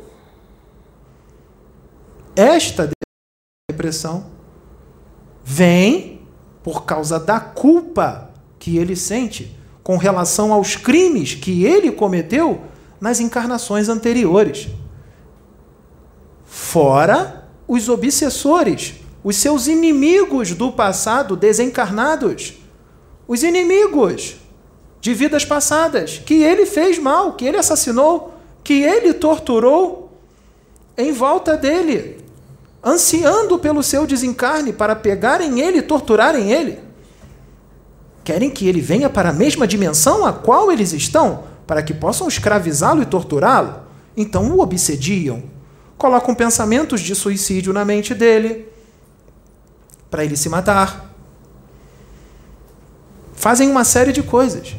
A: esta depressão vem por causa da culpa que ele sente com relação aos crimes que ele cometeu nas encarnações anteriores. Fora os obsessores os seus inimigos do passado desencarnados, os inimigos de vidas passadas, que ele fez mal, que ele assassinou, que ele torturou em volta dele, ansiando pelo seu desencarne para pegarem ele e torturarem ele. Querem que ele venha para a mesma dimensão a qual eles estão, para que possam escravizá-lo e torturá-lo. Então o obsediam, colocam pensamentos de suicídio na mente dele, para ele se matar. Fazem uma série de coisas.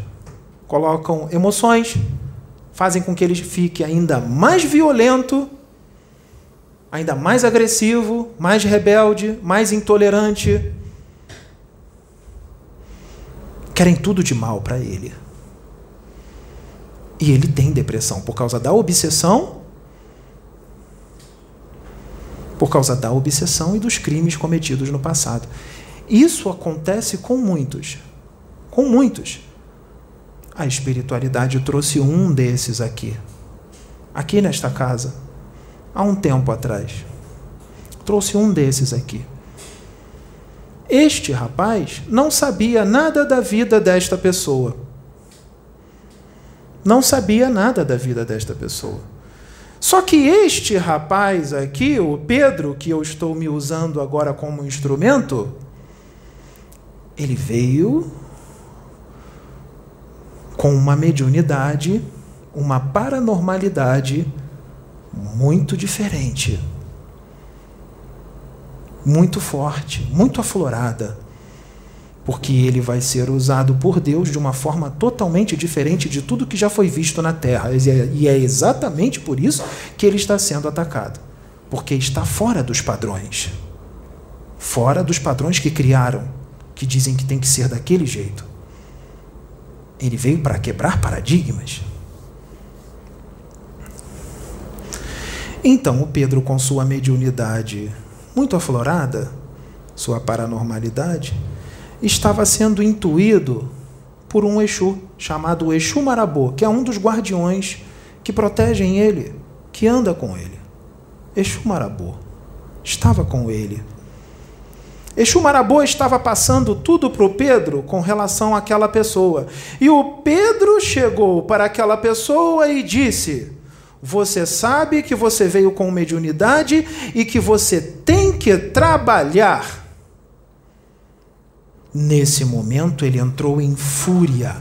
A: Colocam emoções, fazem com que ele fique ainda mais violento, ainda mais agressivo, mais rebelde, mais intolerante. Querem tudo de mal para ele. E ele tem depressão por causa da obsessão, por causa da obsessão e dos crimes cometidos no passado. Isso acontece com muitos. Com muitos. A espiritualidade trouxe um desses aqui. Aqui nesta casa. Há um tempo atrás. Trouxe um desses aqui. Este rapaz não sabia nada da vida desta pessoa. Não sabia nada da vida desta pessoa. Só que este rapaz aqui, o Pedro, que eu estou me usando agora como instrumento, ele veio com uma mediunidade, uma paranormalidade muito diferente muito forte, muito aflorada, porque ele vai ser usado por Deus de uma forma totalmente diferente de tudo que já foi visto na terra. E é exatamente por isso que ele está sendo atacado porque está fora dos padrões fora dos padrões que criaram, que dizem que tem que ser daquele jeito. Ele veio para quebrar paradigmas. Então, o Pedro, com sua mediunidade muito aflorada, sua paranormalidade, estava sendo intuído por um Exu chamado Exu Marabô, que é um dos guardiões que protegem ele, que anda com ele. Exu Marabô estava com ele. Exu Marabô estava passando tudo para o Pedro com relação àquela pessoa. E o Pedro chegou para aquela pessoa e disse: você sabe que você veio com mediunidade e que você tem que trabalhar. Nesse momento ele entrou em fúria.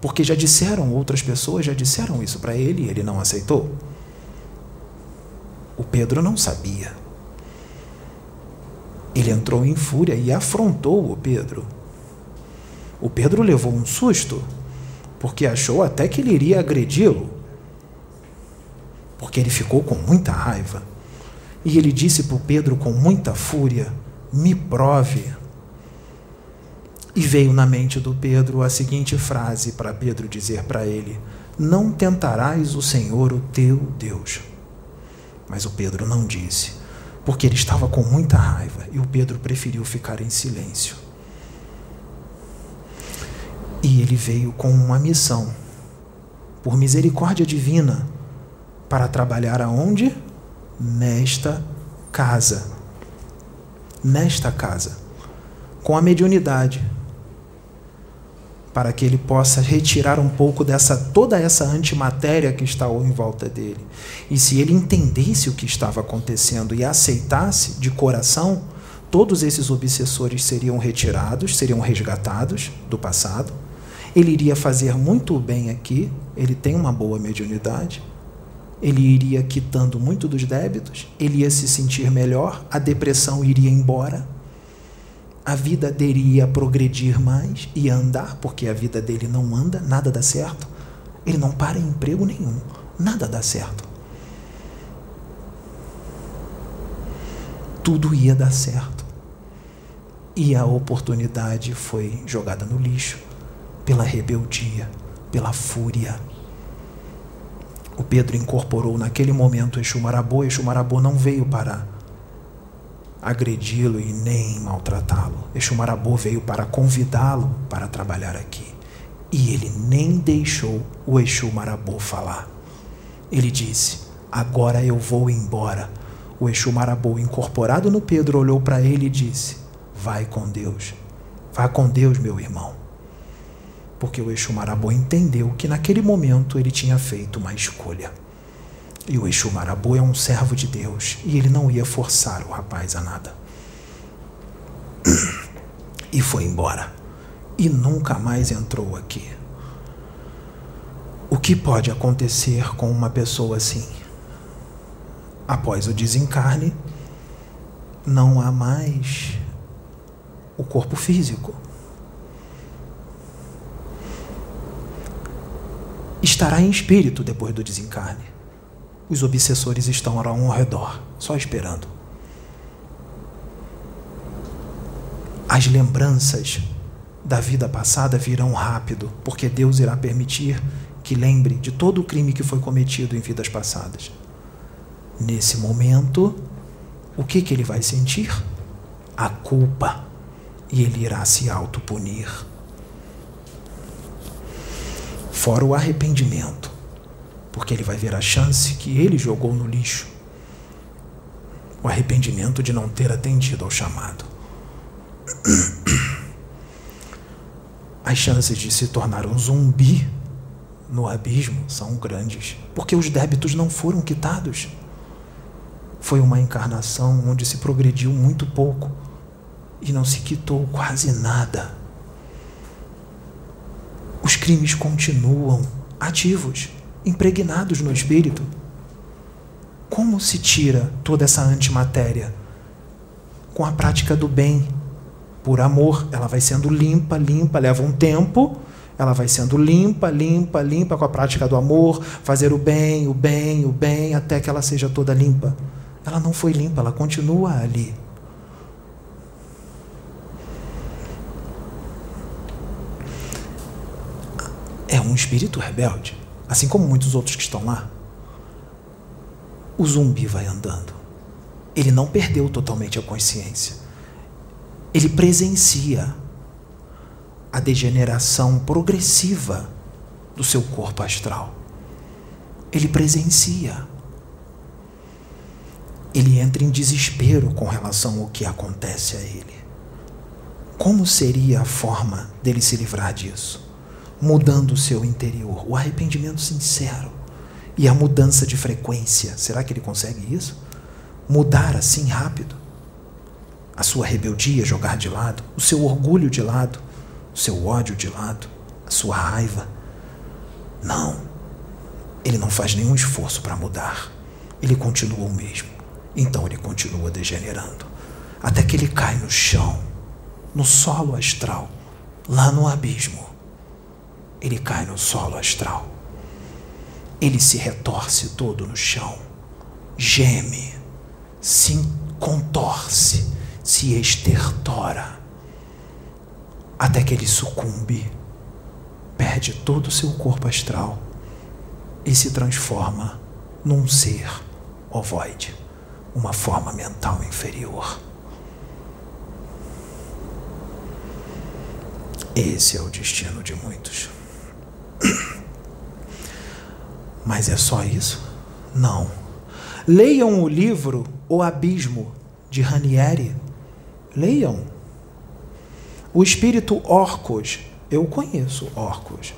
A: Porque já disseram, outras pessoas já disseram isso para ele e ele não aceitou. O Pedro não sabia. Ele entrou em fúria e afrontou o Pedro. O Pedro levou um susto, porque achou até que ele iria agredi-lo porque ele ficou com muita raiva. E ele disse para o Pedro com muita fúria: Me prove. E veio na mente do Pedro a seguinte frase para Pedro dizer para ele: Não tentarás o Senhor, o teu Deus. Mas o Pedro não disse, porque ele estava com muita raiva e o Pedro preferiu ficar em silêncio. E ele veio com uma missão, por misericórdia divina, para trabalhar aonde? Nesta casa. Nesta casa. Com a mediunidade. Para que ele possa retirar um pouco dessa toda essa antimatéria que está em volta dele. E se ele entendesse o que estava acontecendo e aceitasse de coração, todos esses obsessores seriam retirados, seriam resgatados do passado. Ele iria fazer muito bem aqui, ele tem uma boa mediunidade ele iria quitando muito dos débitos, ele ia se sentir melhor, a depressão iria embora, a vida dele ia progredir mais, ia andar, porque a vida dele não anda, nada dá certo. Ele não para em emprego nenhum, nada dá certo. Tudo ia dar certo. E a oportunidade foi jogada no lixo pela rebeldia, pela fúria o Pedro incorporou naquele momento Exu Marabô. Exu Marabô não veio para agredi-lo e nem maltratá-lo. Exu Marabô veio para convidá-lo para trabalhar aqui. E ele nem deixou o Exu Marabô falar. Ele disse: Agora eu vou embora. O Exu Marabou, incorporado no Pedro, olhou para ele e disse: Vai com Deus. Vá com Deus, meu irmão. Porque o Exu Marabou entendeu que naquele momento ele tinha feito uma escolha. E o Exu Marabou é um servo de Deus e ele não ia forçar o rapaz a nada. E foi embora. E nunca mais entrou aqui. O que pode acontecer com uma pessoa assim? Após o desencarne, não há mais o corpo físico. Estará em espírito depois do desencarne. Os obsessores estão ao redor, só esperando. As lembranças da vida passada virão rápido, porque Deus irá permitir que lembre de todo o crime que foi cometido em vidas passadas. Nesse momento, o que, que ele vai sentir? A culpa. E ele irá se autopunir. Fora o arrependimento, porque ele vai ver a chance que ele jogou no lixo. O arrependimento de não ter atendido ao chamado. As chances de se tornar um zumbi no abismo são grandes, porque os débitos não foram quitados. Foi uma encarnação onde se progrediu muito pouco e não se quitou quase nada. Os crimes continuam ativos, impregnados no espírito. Como se tira toda essa antimatéria? Com a prática do bem. Por amor, ela vai sendo limpa, limpa, leva um tempo, ela vai sendo limpa, limpa, limpa com a prática do amor, fazer o bem, o bem, o bem, até que ela seja toda limpa. Ela não foi limpa, ela continua ali. É um espírito rebelde, assim como muitos outros que estão lá. O zumbi vai andando. Ele não perdeu totalmente a consciência. Ele presencia a degeneração progressiva do seu corpo astral. Ele presencia. Ele entra em desespero com relação ao que acontece a ele. Como seria a forma dele se livrar disso? Mudando o seu interior, o arrependimento sincero e a mudança de frequência. Será que ele consegue isso? Mudar assim rápido? A sua rebeldia jogar de lado, o seu orgulho de lado, o seu ódio de lado, a sua raiva. Não. Ele não faz nenhum esforço para mudar. Ele continua o mesmo. Então ele continua degenerando. Até que ele cai no chão, no solo astral, lá no abismo. Ele cai no solo astral. Ele se retorce todo no chão, geme, se contorce, se estertora até que ele sucumbe, perde todo o seu corpo astral e se transforma num ser ovoide, uma forma mental inferior. Esse é o destino de muitos. Mas é só isso? Não. Leiam o livro O Abismo, de Ranieri. Leiam o espírito Orcos, eu conheço Orcos,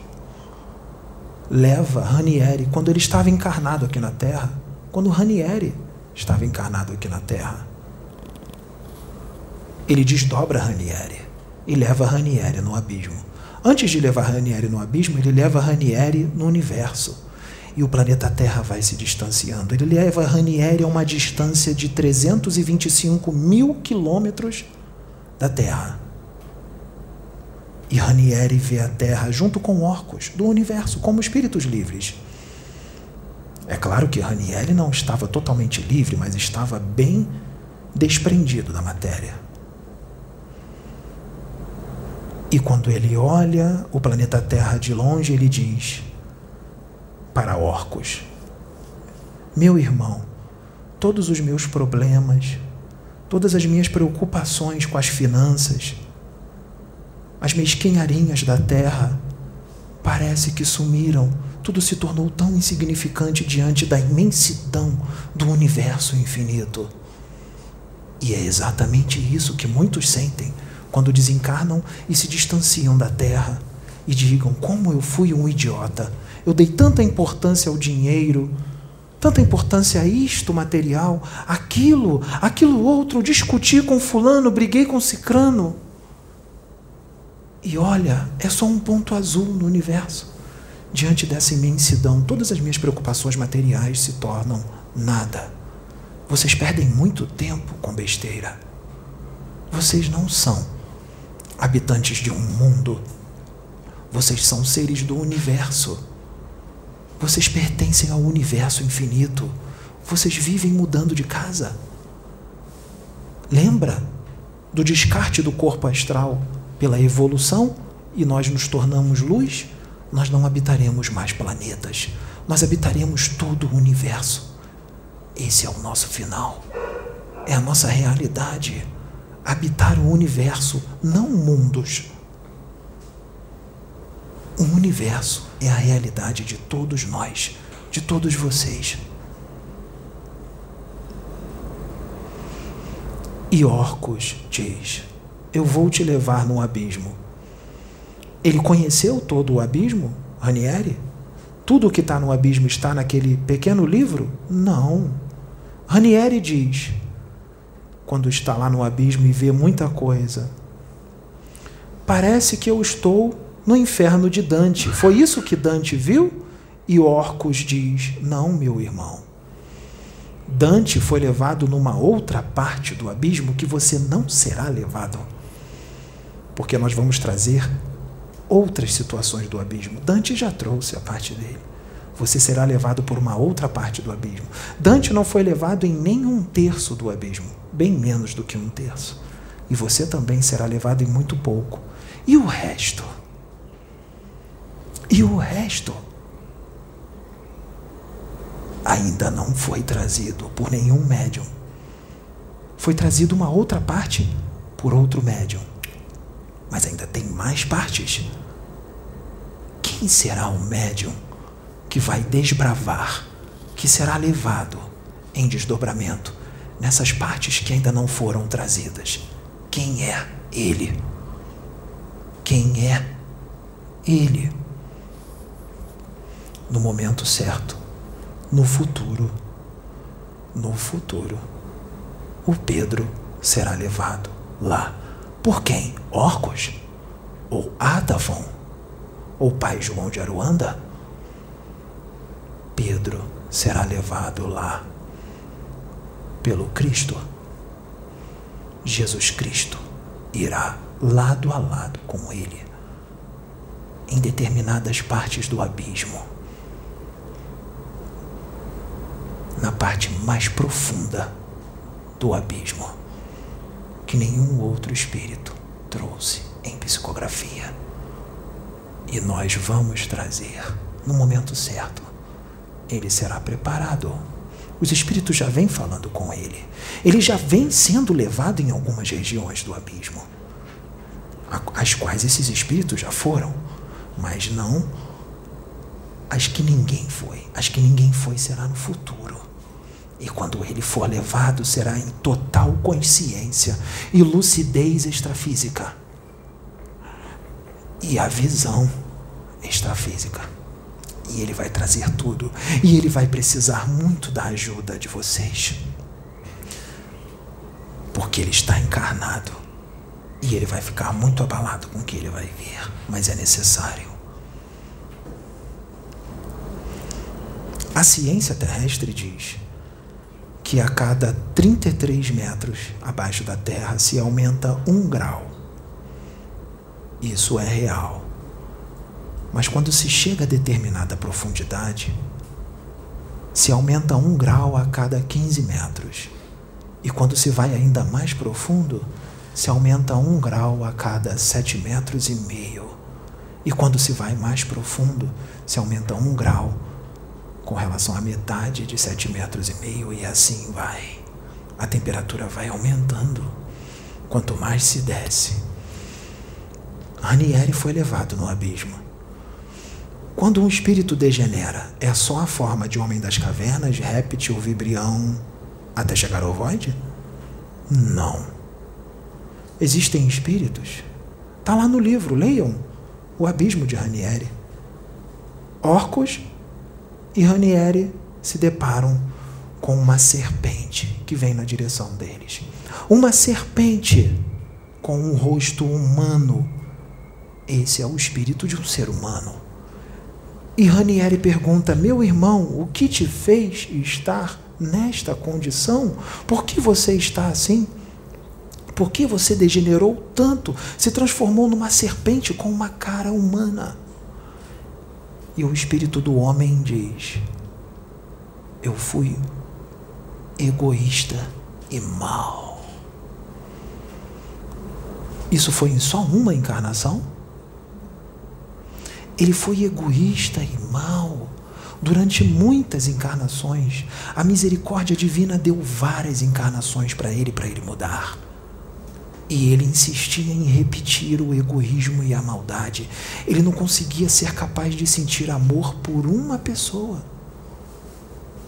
A: leva Ranieri quando ele estava encarnado aqui na Terra, quando Ranieri estava encarnado aqui na Terra. Ele desdobra Ranieri e leva Ranieri no abismo. Antes de levar Ranieri no abismo, ele leva Ranieri no universo. E o planeta Terra vai se distanciando. Ele leva Ranieri a uma distância de 325 mil quilômetros da Terra. E Ranieri vê a Terra junto com orcos do universo como espíritos livres. É claro que Ranieri não estava totalmente livre, mas estava bem desprendido da matéria. E quando ele olha o planeta Terra de longe, ele diz para orcos: Meu irmão, todos os meus problemas, todas as minhas preocupações com as finanças, as mesquinharinhas da terra parece que sumiram. tudo se tornou tão insignificante diante da imensidão do universo infinito. E é exatamente isso que muitos sentem quando desencarnam e se distanciam da Terra e digam: Como eu fui um idiota! Eu dei tanta importância ao dinheiro, tanta importância a isto material, aquilo, aquilo outro, discuti com Fulano, briguei com Cicrano. E olha, é só um ponto azul no universo. Diante dessa imensidão, todas as minhas preocupações materiais se tornam nada. Vocês perdem muito tempo com besteira. Vocês não são habitantes de um mundo. Vocês são seres do universo. Vocês pertencem ao universo infinito. Vocês vivem mudando de casa. Lembra do descarte do corpo astral pela evolução e nós nos tornamos luz? Nós não habitaremos mais planetas. Nós habitaremos todo o universo. Esse é o nosso final. É a nossa realidade. Habitar o universo, não mundos. O universo é a realidade de todos nós, de todos vocês. E Orcus diz: Eu vou te levar no abismo. Ele conheceu todo o abismo, Ranieri? Tudo o que está no abismo está naquele pequeno livro? Não. Ranieri diz, quando está lá no abismo e vê muita coisa, parece que eu estou no inferno de Dante. Foi isso que Dante viu? E Orcus diz: Não, meu irmão. Dante foi levado numa outra parte do abismo que você não será levado. Porque nós vamos trazer outras situações do abismo. Dante já trouxe a parte dele você será levado por uma outra parte do abismo. Dante não foi levado em nenhum terço do abismo, bem menos do que um terço. E você também será levado em muito pouco. E o resto? E o resto? Ainda não foi trazido por nenhum médium. Foi trazido uma outra parte por outro médium. Mas ainda tem mais partes. Quem será o médium? que vai desbravar, que será levado em desdobramento nessas partes que ainda não foram trazidas. Quem é Ele? Quem é Ele? No momento certo, no futuro, no futuro, o Pedro será levado lá. Por quem? Orcos? Ou Atavon? Ou Pai João de Aruanda? Pedro será levado lá pelo Cristo. Jesus Cristo irá lado a lado com ele em determinadas partes do abismo. Na parte mais profunda do abismo, que nenhum outro espírito trouxe em psicografia. E nós vamos trazer no momento certo ele será preparado. Os espíritos já vêm falando com ele. Ele já vem sendo levado em algumas regiões do abismo, as quais esses espíritos já foram, mas não as que ninguém foi. As que ninguém foi será no futuro. E quando ele for levado, será em total consciência e lucidez extrafísica. E a visão extrafísica. E Ele vai trazer tudo. E Ele vai precisar muito da ajuda de vocês. Porque Ele está encarnado. E Ele vai ficar muito abalado com o que Ele vai ver. Mas é necessário. A ciência terrestre diz que a cada 33 metros abaixo da Terra se aumenta um grau. Isso é real. Mas quando se chega a determinada profundidade, se aumenta um grau a cada 15 metros. E quando se vai ainda mais profundo, se aumenta um grau a cada sete metros e meio. E quando se vai mais profundo, se aumenta um grau com relação à metade de sete metros e meio, e assim vai. A temperatura vai aumentando quanto mais se desce. Ranieri foi levado no abismo Quando um espírito degenera, é só a forma de homem das cavernas, réptil, vibrião, até chegar ao void? Não. Existem espíritos. Está lá no livro, leiam. O Abismo de Ranieri. Orcos e Ranieri se deparam com uma serpente que vem na direção deles. Uma serpente com um rosto humano. Esse é o espírito de um ser humano. E Ranieri pergunta: Meu irmão, o que te fez estar nesta condição? Por que você está assim? Por que você degenerou tanto? Se transformou numa serpente com uma cara humana. E o espírito do homem diz: Eu fui egoísta e mau. Isso foi em só uma encarnação? Ele foi egoísta e mau durante muitas encarnações. A misericórdia divina deu várias encarnações para ele, para ele mudar. E ele insistia em repetir o egoísmo e a maldade. Ele não conseguia ser capaz de sentir amor por uma pessoa.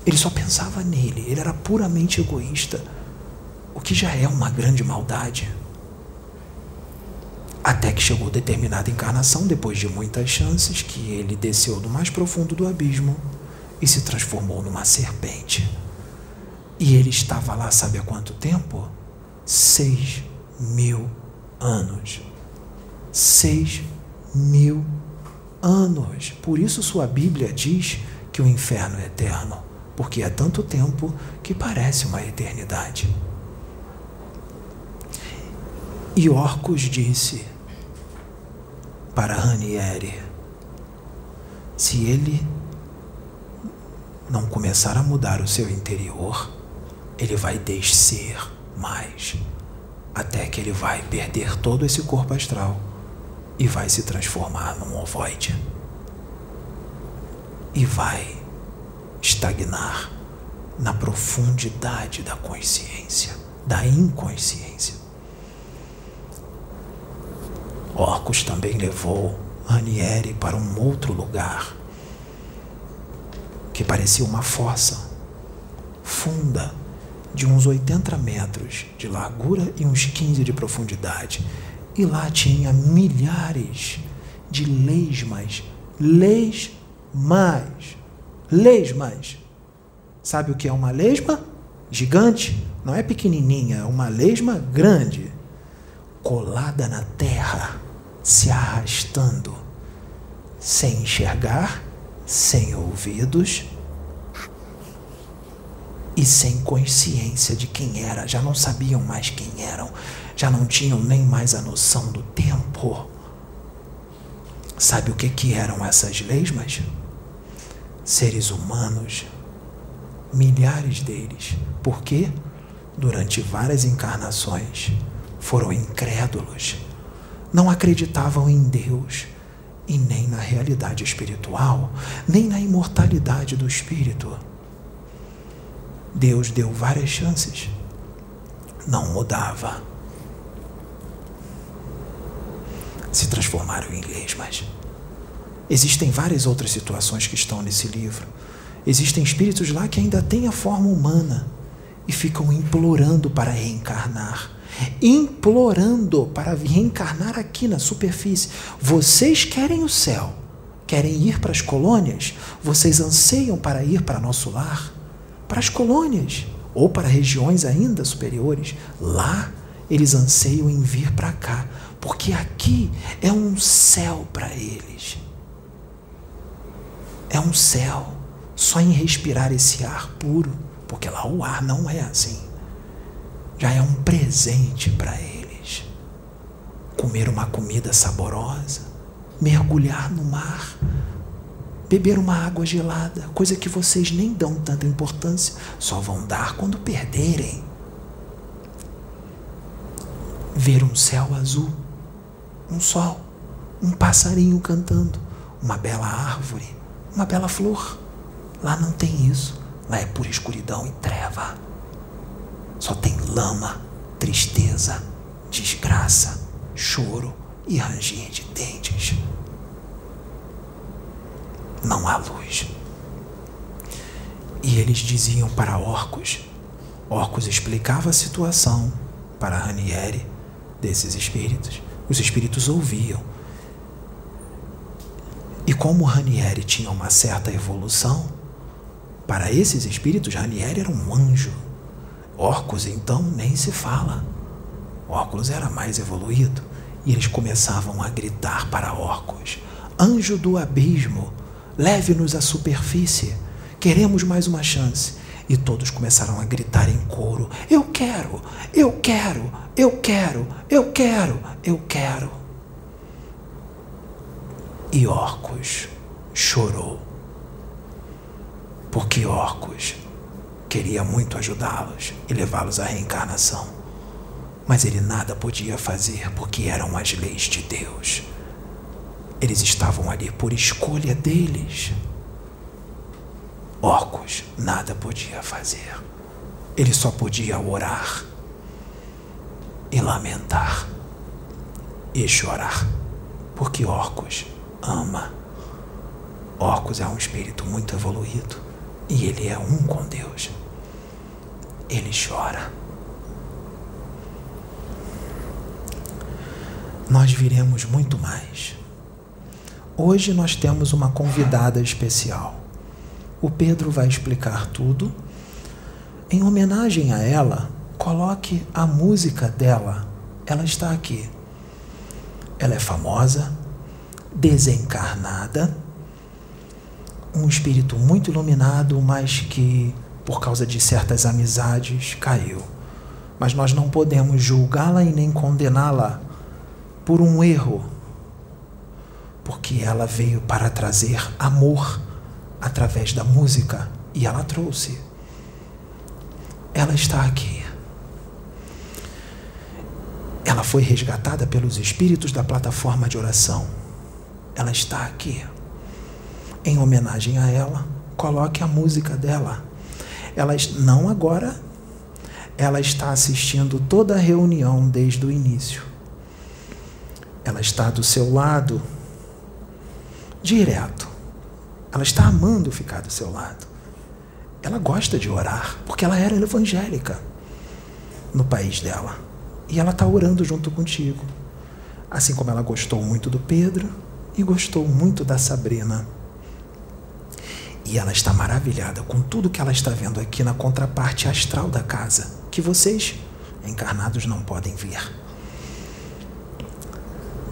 A: Ele só pensava nele, ele era puramente egoísta, o que já é uma grande maldade. Até que chegou determinada encarnação, depois de muitas chances, que ele desceu do mais profundo do abismo e se transformou numa serpente. E ele estava lá, sabe há quanto tempo? Seis mil anos. Seis mil anos. Por isso sua Bíblia diz que o inferno é eterno, porque é tanto tempo que parece uma eternidade. E Orcus disse para Ranieri: se ele não começar a mudar o seu interior, ele vai descer mais até que ele vai perder todo esse corpo astral e vai se transformar num ovoide. E vai estagnar na profundidade da consciência, da inconsciência. Orcus também levou Ranieri para um outro lugar que parecia uma fossa funda de uns 80 metros de largura e uns 15 de profundidade. E lá tinha milhares de lesmas, lesmas, lesmas. Sabe o que é uma lesma? Gigante, não é pequenininha, é uma lesma grande, colada na terra, se arrastando, sem enxergar, sem ouvidos, e sem consciência de quem era, já não sabiam mais quem eram, já não tinham nem mais a noção do tempo. Sabe o que, que eram essas lesmas? Seres humanos, milhares deles. Por quê? Durante várias encarnações foram incrédulos, não acreditavam em Deus e nem na realidade espiritual, nem na imortalidade do espírito Deus deu várias chances. Não mudava. Se transformaram em lesmas. Existem várias outras situações que estão nesse livro. Existem espíritos lá que ainda têm a forma humana e ficam implorando para reencarnar. Implorando para reencarnar aqui na superfície. Vocês querem o céu, querem ir para as colônias, vocês anseiam para ir para nosso lar para as colônias ou para regiões ainda superiores. Lá eles anseiam em vir para cá, porque aqui é um céu para eles. É um céu só em respirar esse ar puro, porque lá o ar não é assim. Já é um presente para eles. Comer uma comida saborosa, mergulhar no mar, beber uma água gelada, coisa que vocês nem dão tanta importância, só vão dar quando perderem. Ver um céu azul, um sol, um passarinho cantando, uma bela árvore, uma bela flor. Lá não tem isso. Lá é pura escuridão e treva. Só tem lama, tristeza, desgraça, choro e ranger de dentes. não há luz. E eles diziam para Orcos. Orcos explicava a situação para Ranieri desses espíritos. Os espíritos ouviam. E como Ranieri tinha uma certa evolução, para esses espíritos, Ranieri era um anjo. Orcos, então, nem se fala. Orcus era mais evoluído. E eles começavam a gritar para Orcos: Anjo do abismo, leve-nos à superfície. Queremos mais uma chance. E todos começaram a gritar em coro: Eu quero, eu quero, eu quero, eu quero, eu quero. E Orcus chorou. Porque Orcus queria muito ajudá-los e levá-los à reencarnação. Mas ele nada podia fazer porque eram as leis de Deus. Eles estavam ali por escolha deles. Orcus nada podia fazer. Ele só podia orar e lamentar e chorar, porque Orcus ama. Orcus é um espírito muito evoluído e ele é um com Deus. Ele chora. Nós viremos muito mais. Hoje nós temos uma convidada especial. O Pedro vai explicar tudo. Em homenagem a ela, coloque a música dela. Ela está aqui. Ela é famosa, desencarnada, um espírito muito iluminado, mas que, por causa de certas amizades, caiu. Mas nós não podemos julgá-la e nem condená-la por um erro, porque ela veio para trazer amor através da música e ela trouxe. Ela está aqui. Ela foi resgatada pelos espíritos da plataforma de oração. Ela está aqui. Em homenagem a ela, coloque a música dela. Ela não agora. Ela está assistindo toda a reunião desde o início. Ela está do seu lado direto. Ela está amando ficar do seu lado. Ela gosta de orar, porque ela era evangélica no país dela. E ela está orando junto contigo. Assim como ela gostou muito do Pedro e gostou muito da Sabrina. E ela está maravilhada com tudo que ela está vendo aqui na contraparte astral da casa, que vocês, encarnados, não podem ver.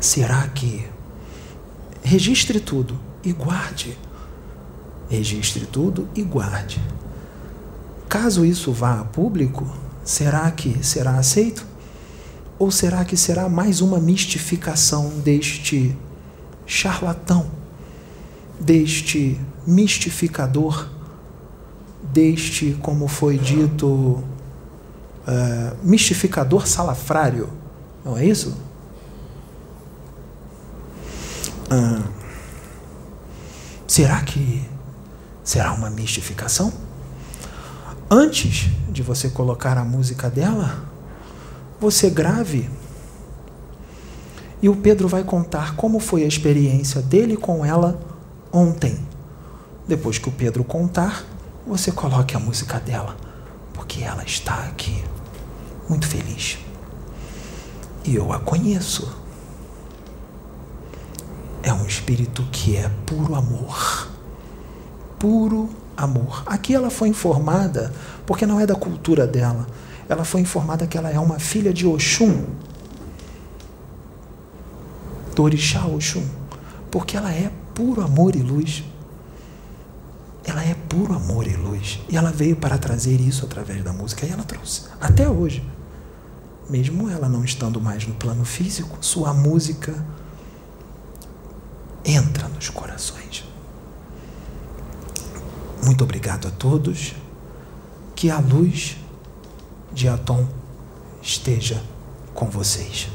A: Será que. Registre tudo e guarde. Registre tudo e guarde. Caso isso vá a público, será que será aceito? Ou será que será mais uma mistificação deste charlatão, deste mistificador, deste, como foi dito, uh, mistificador salafrário? Não é isso? Uh, será que será uma mistificação? Antes de você colocar a música dela, você grave. E o Pedro vai contar como foi a experiência dele com ela ontem. Depois que o Pedro contar, você coloque a música dela, porque ela está aqui, muito feliz. E eu a conheço. É um espírito que é puro amor. Puro amor. Aqui ela foi informada, porque não é da cultura dela, ela foi informada que ela é uma filha de Oxum, do Oxum, porque ela é puro amor e luz. Ela é puro amor e luz. E ela veio para trazer isso através da música e ela trouxe. Até hoje. Mesmo ela não estando mais no plano físico, sua música entra nos corações. Muito obrigado a todos. Que a luz de Atom esteja com vocês.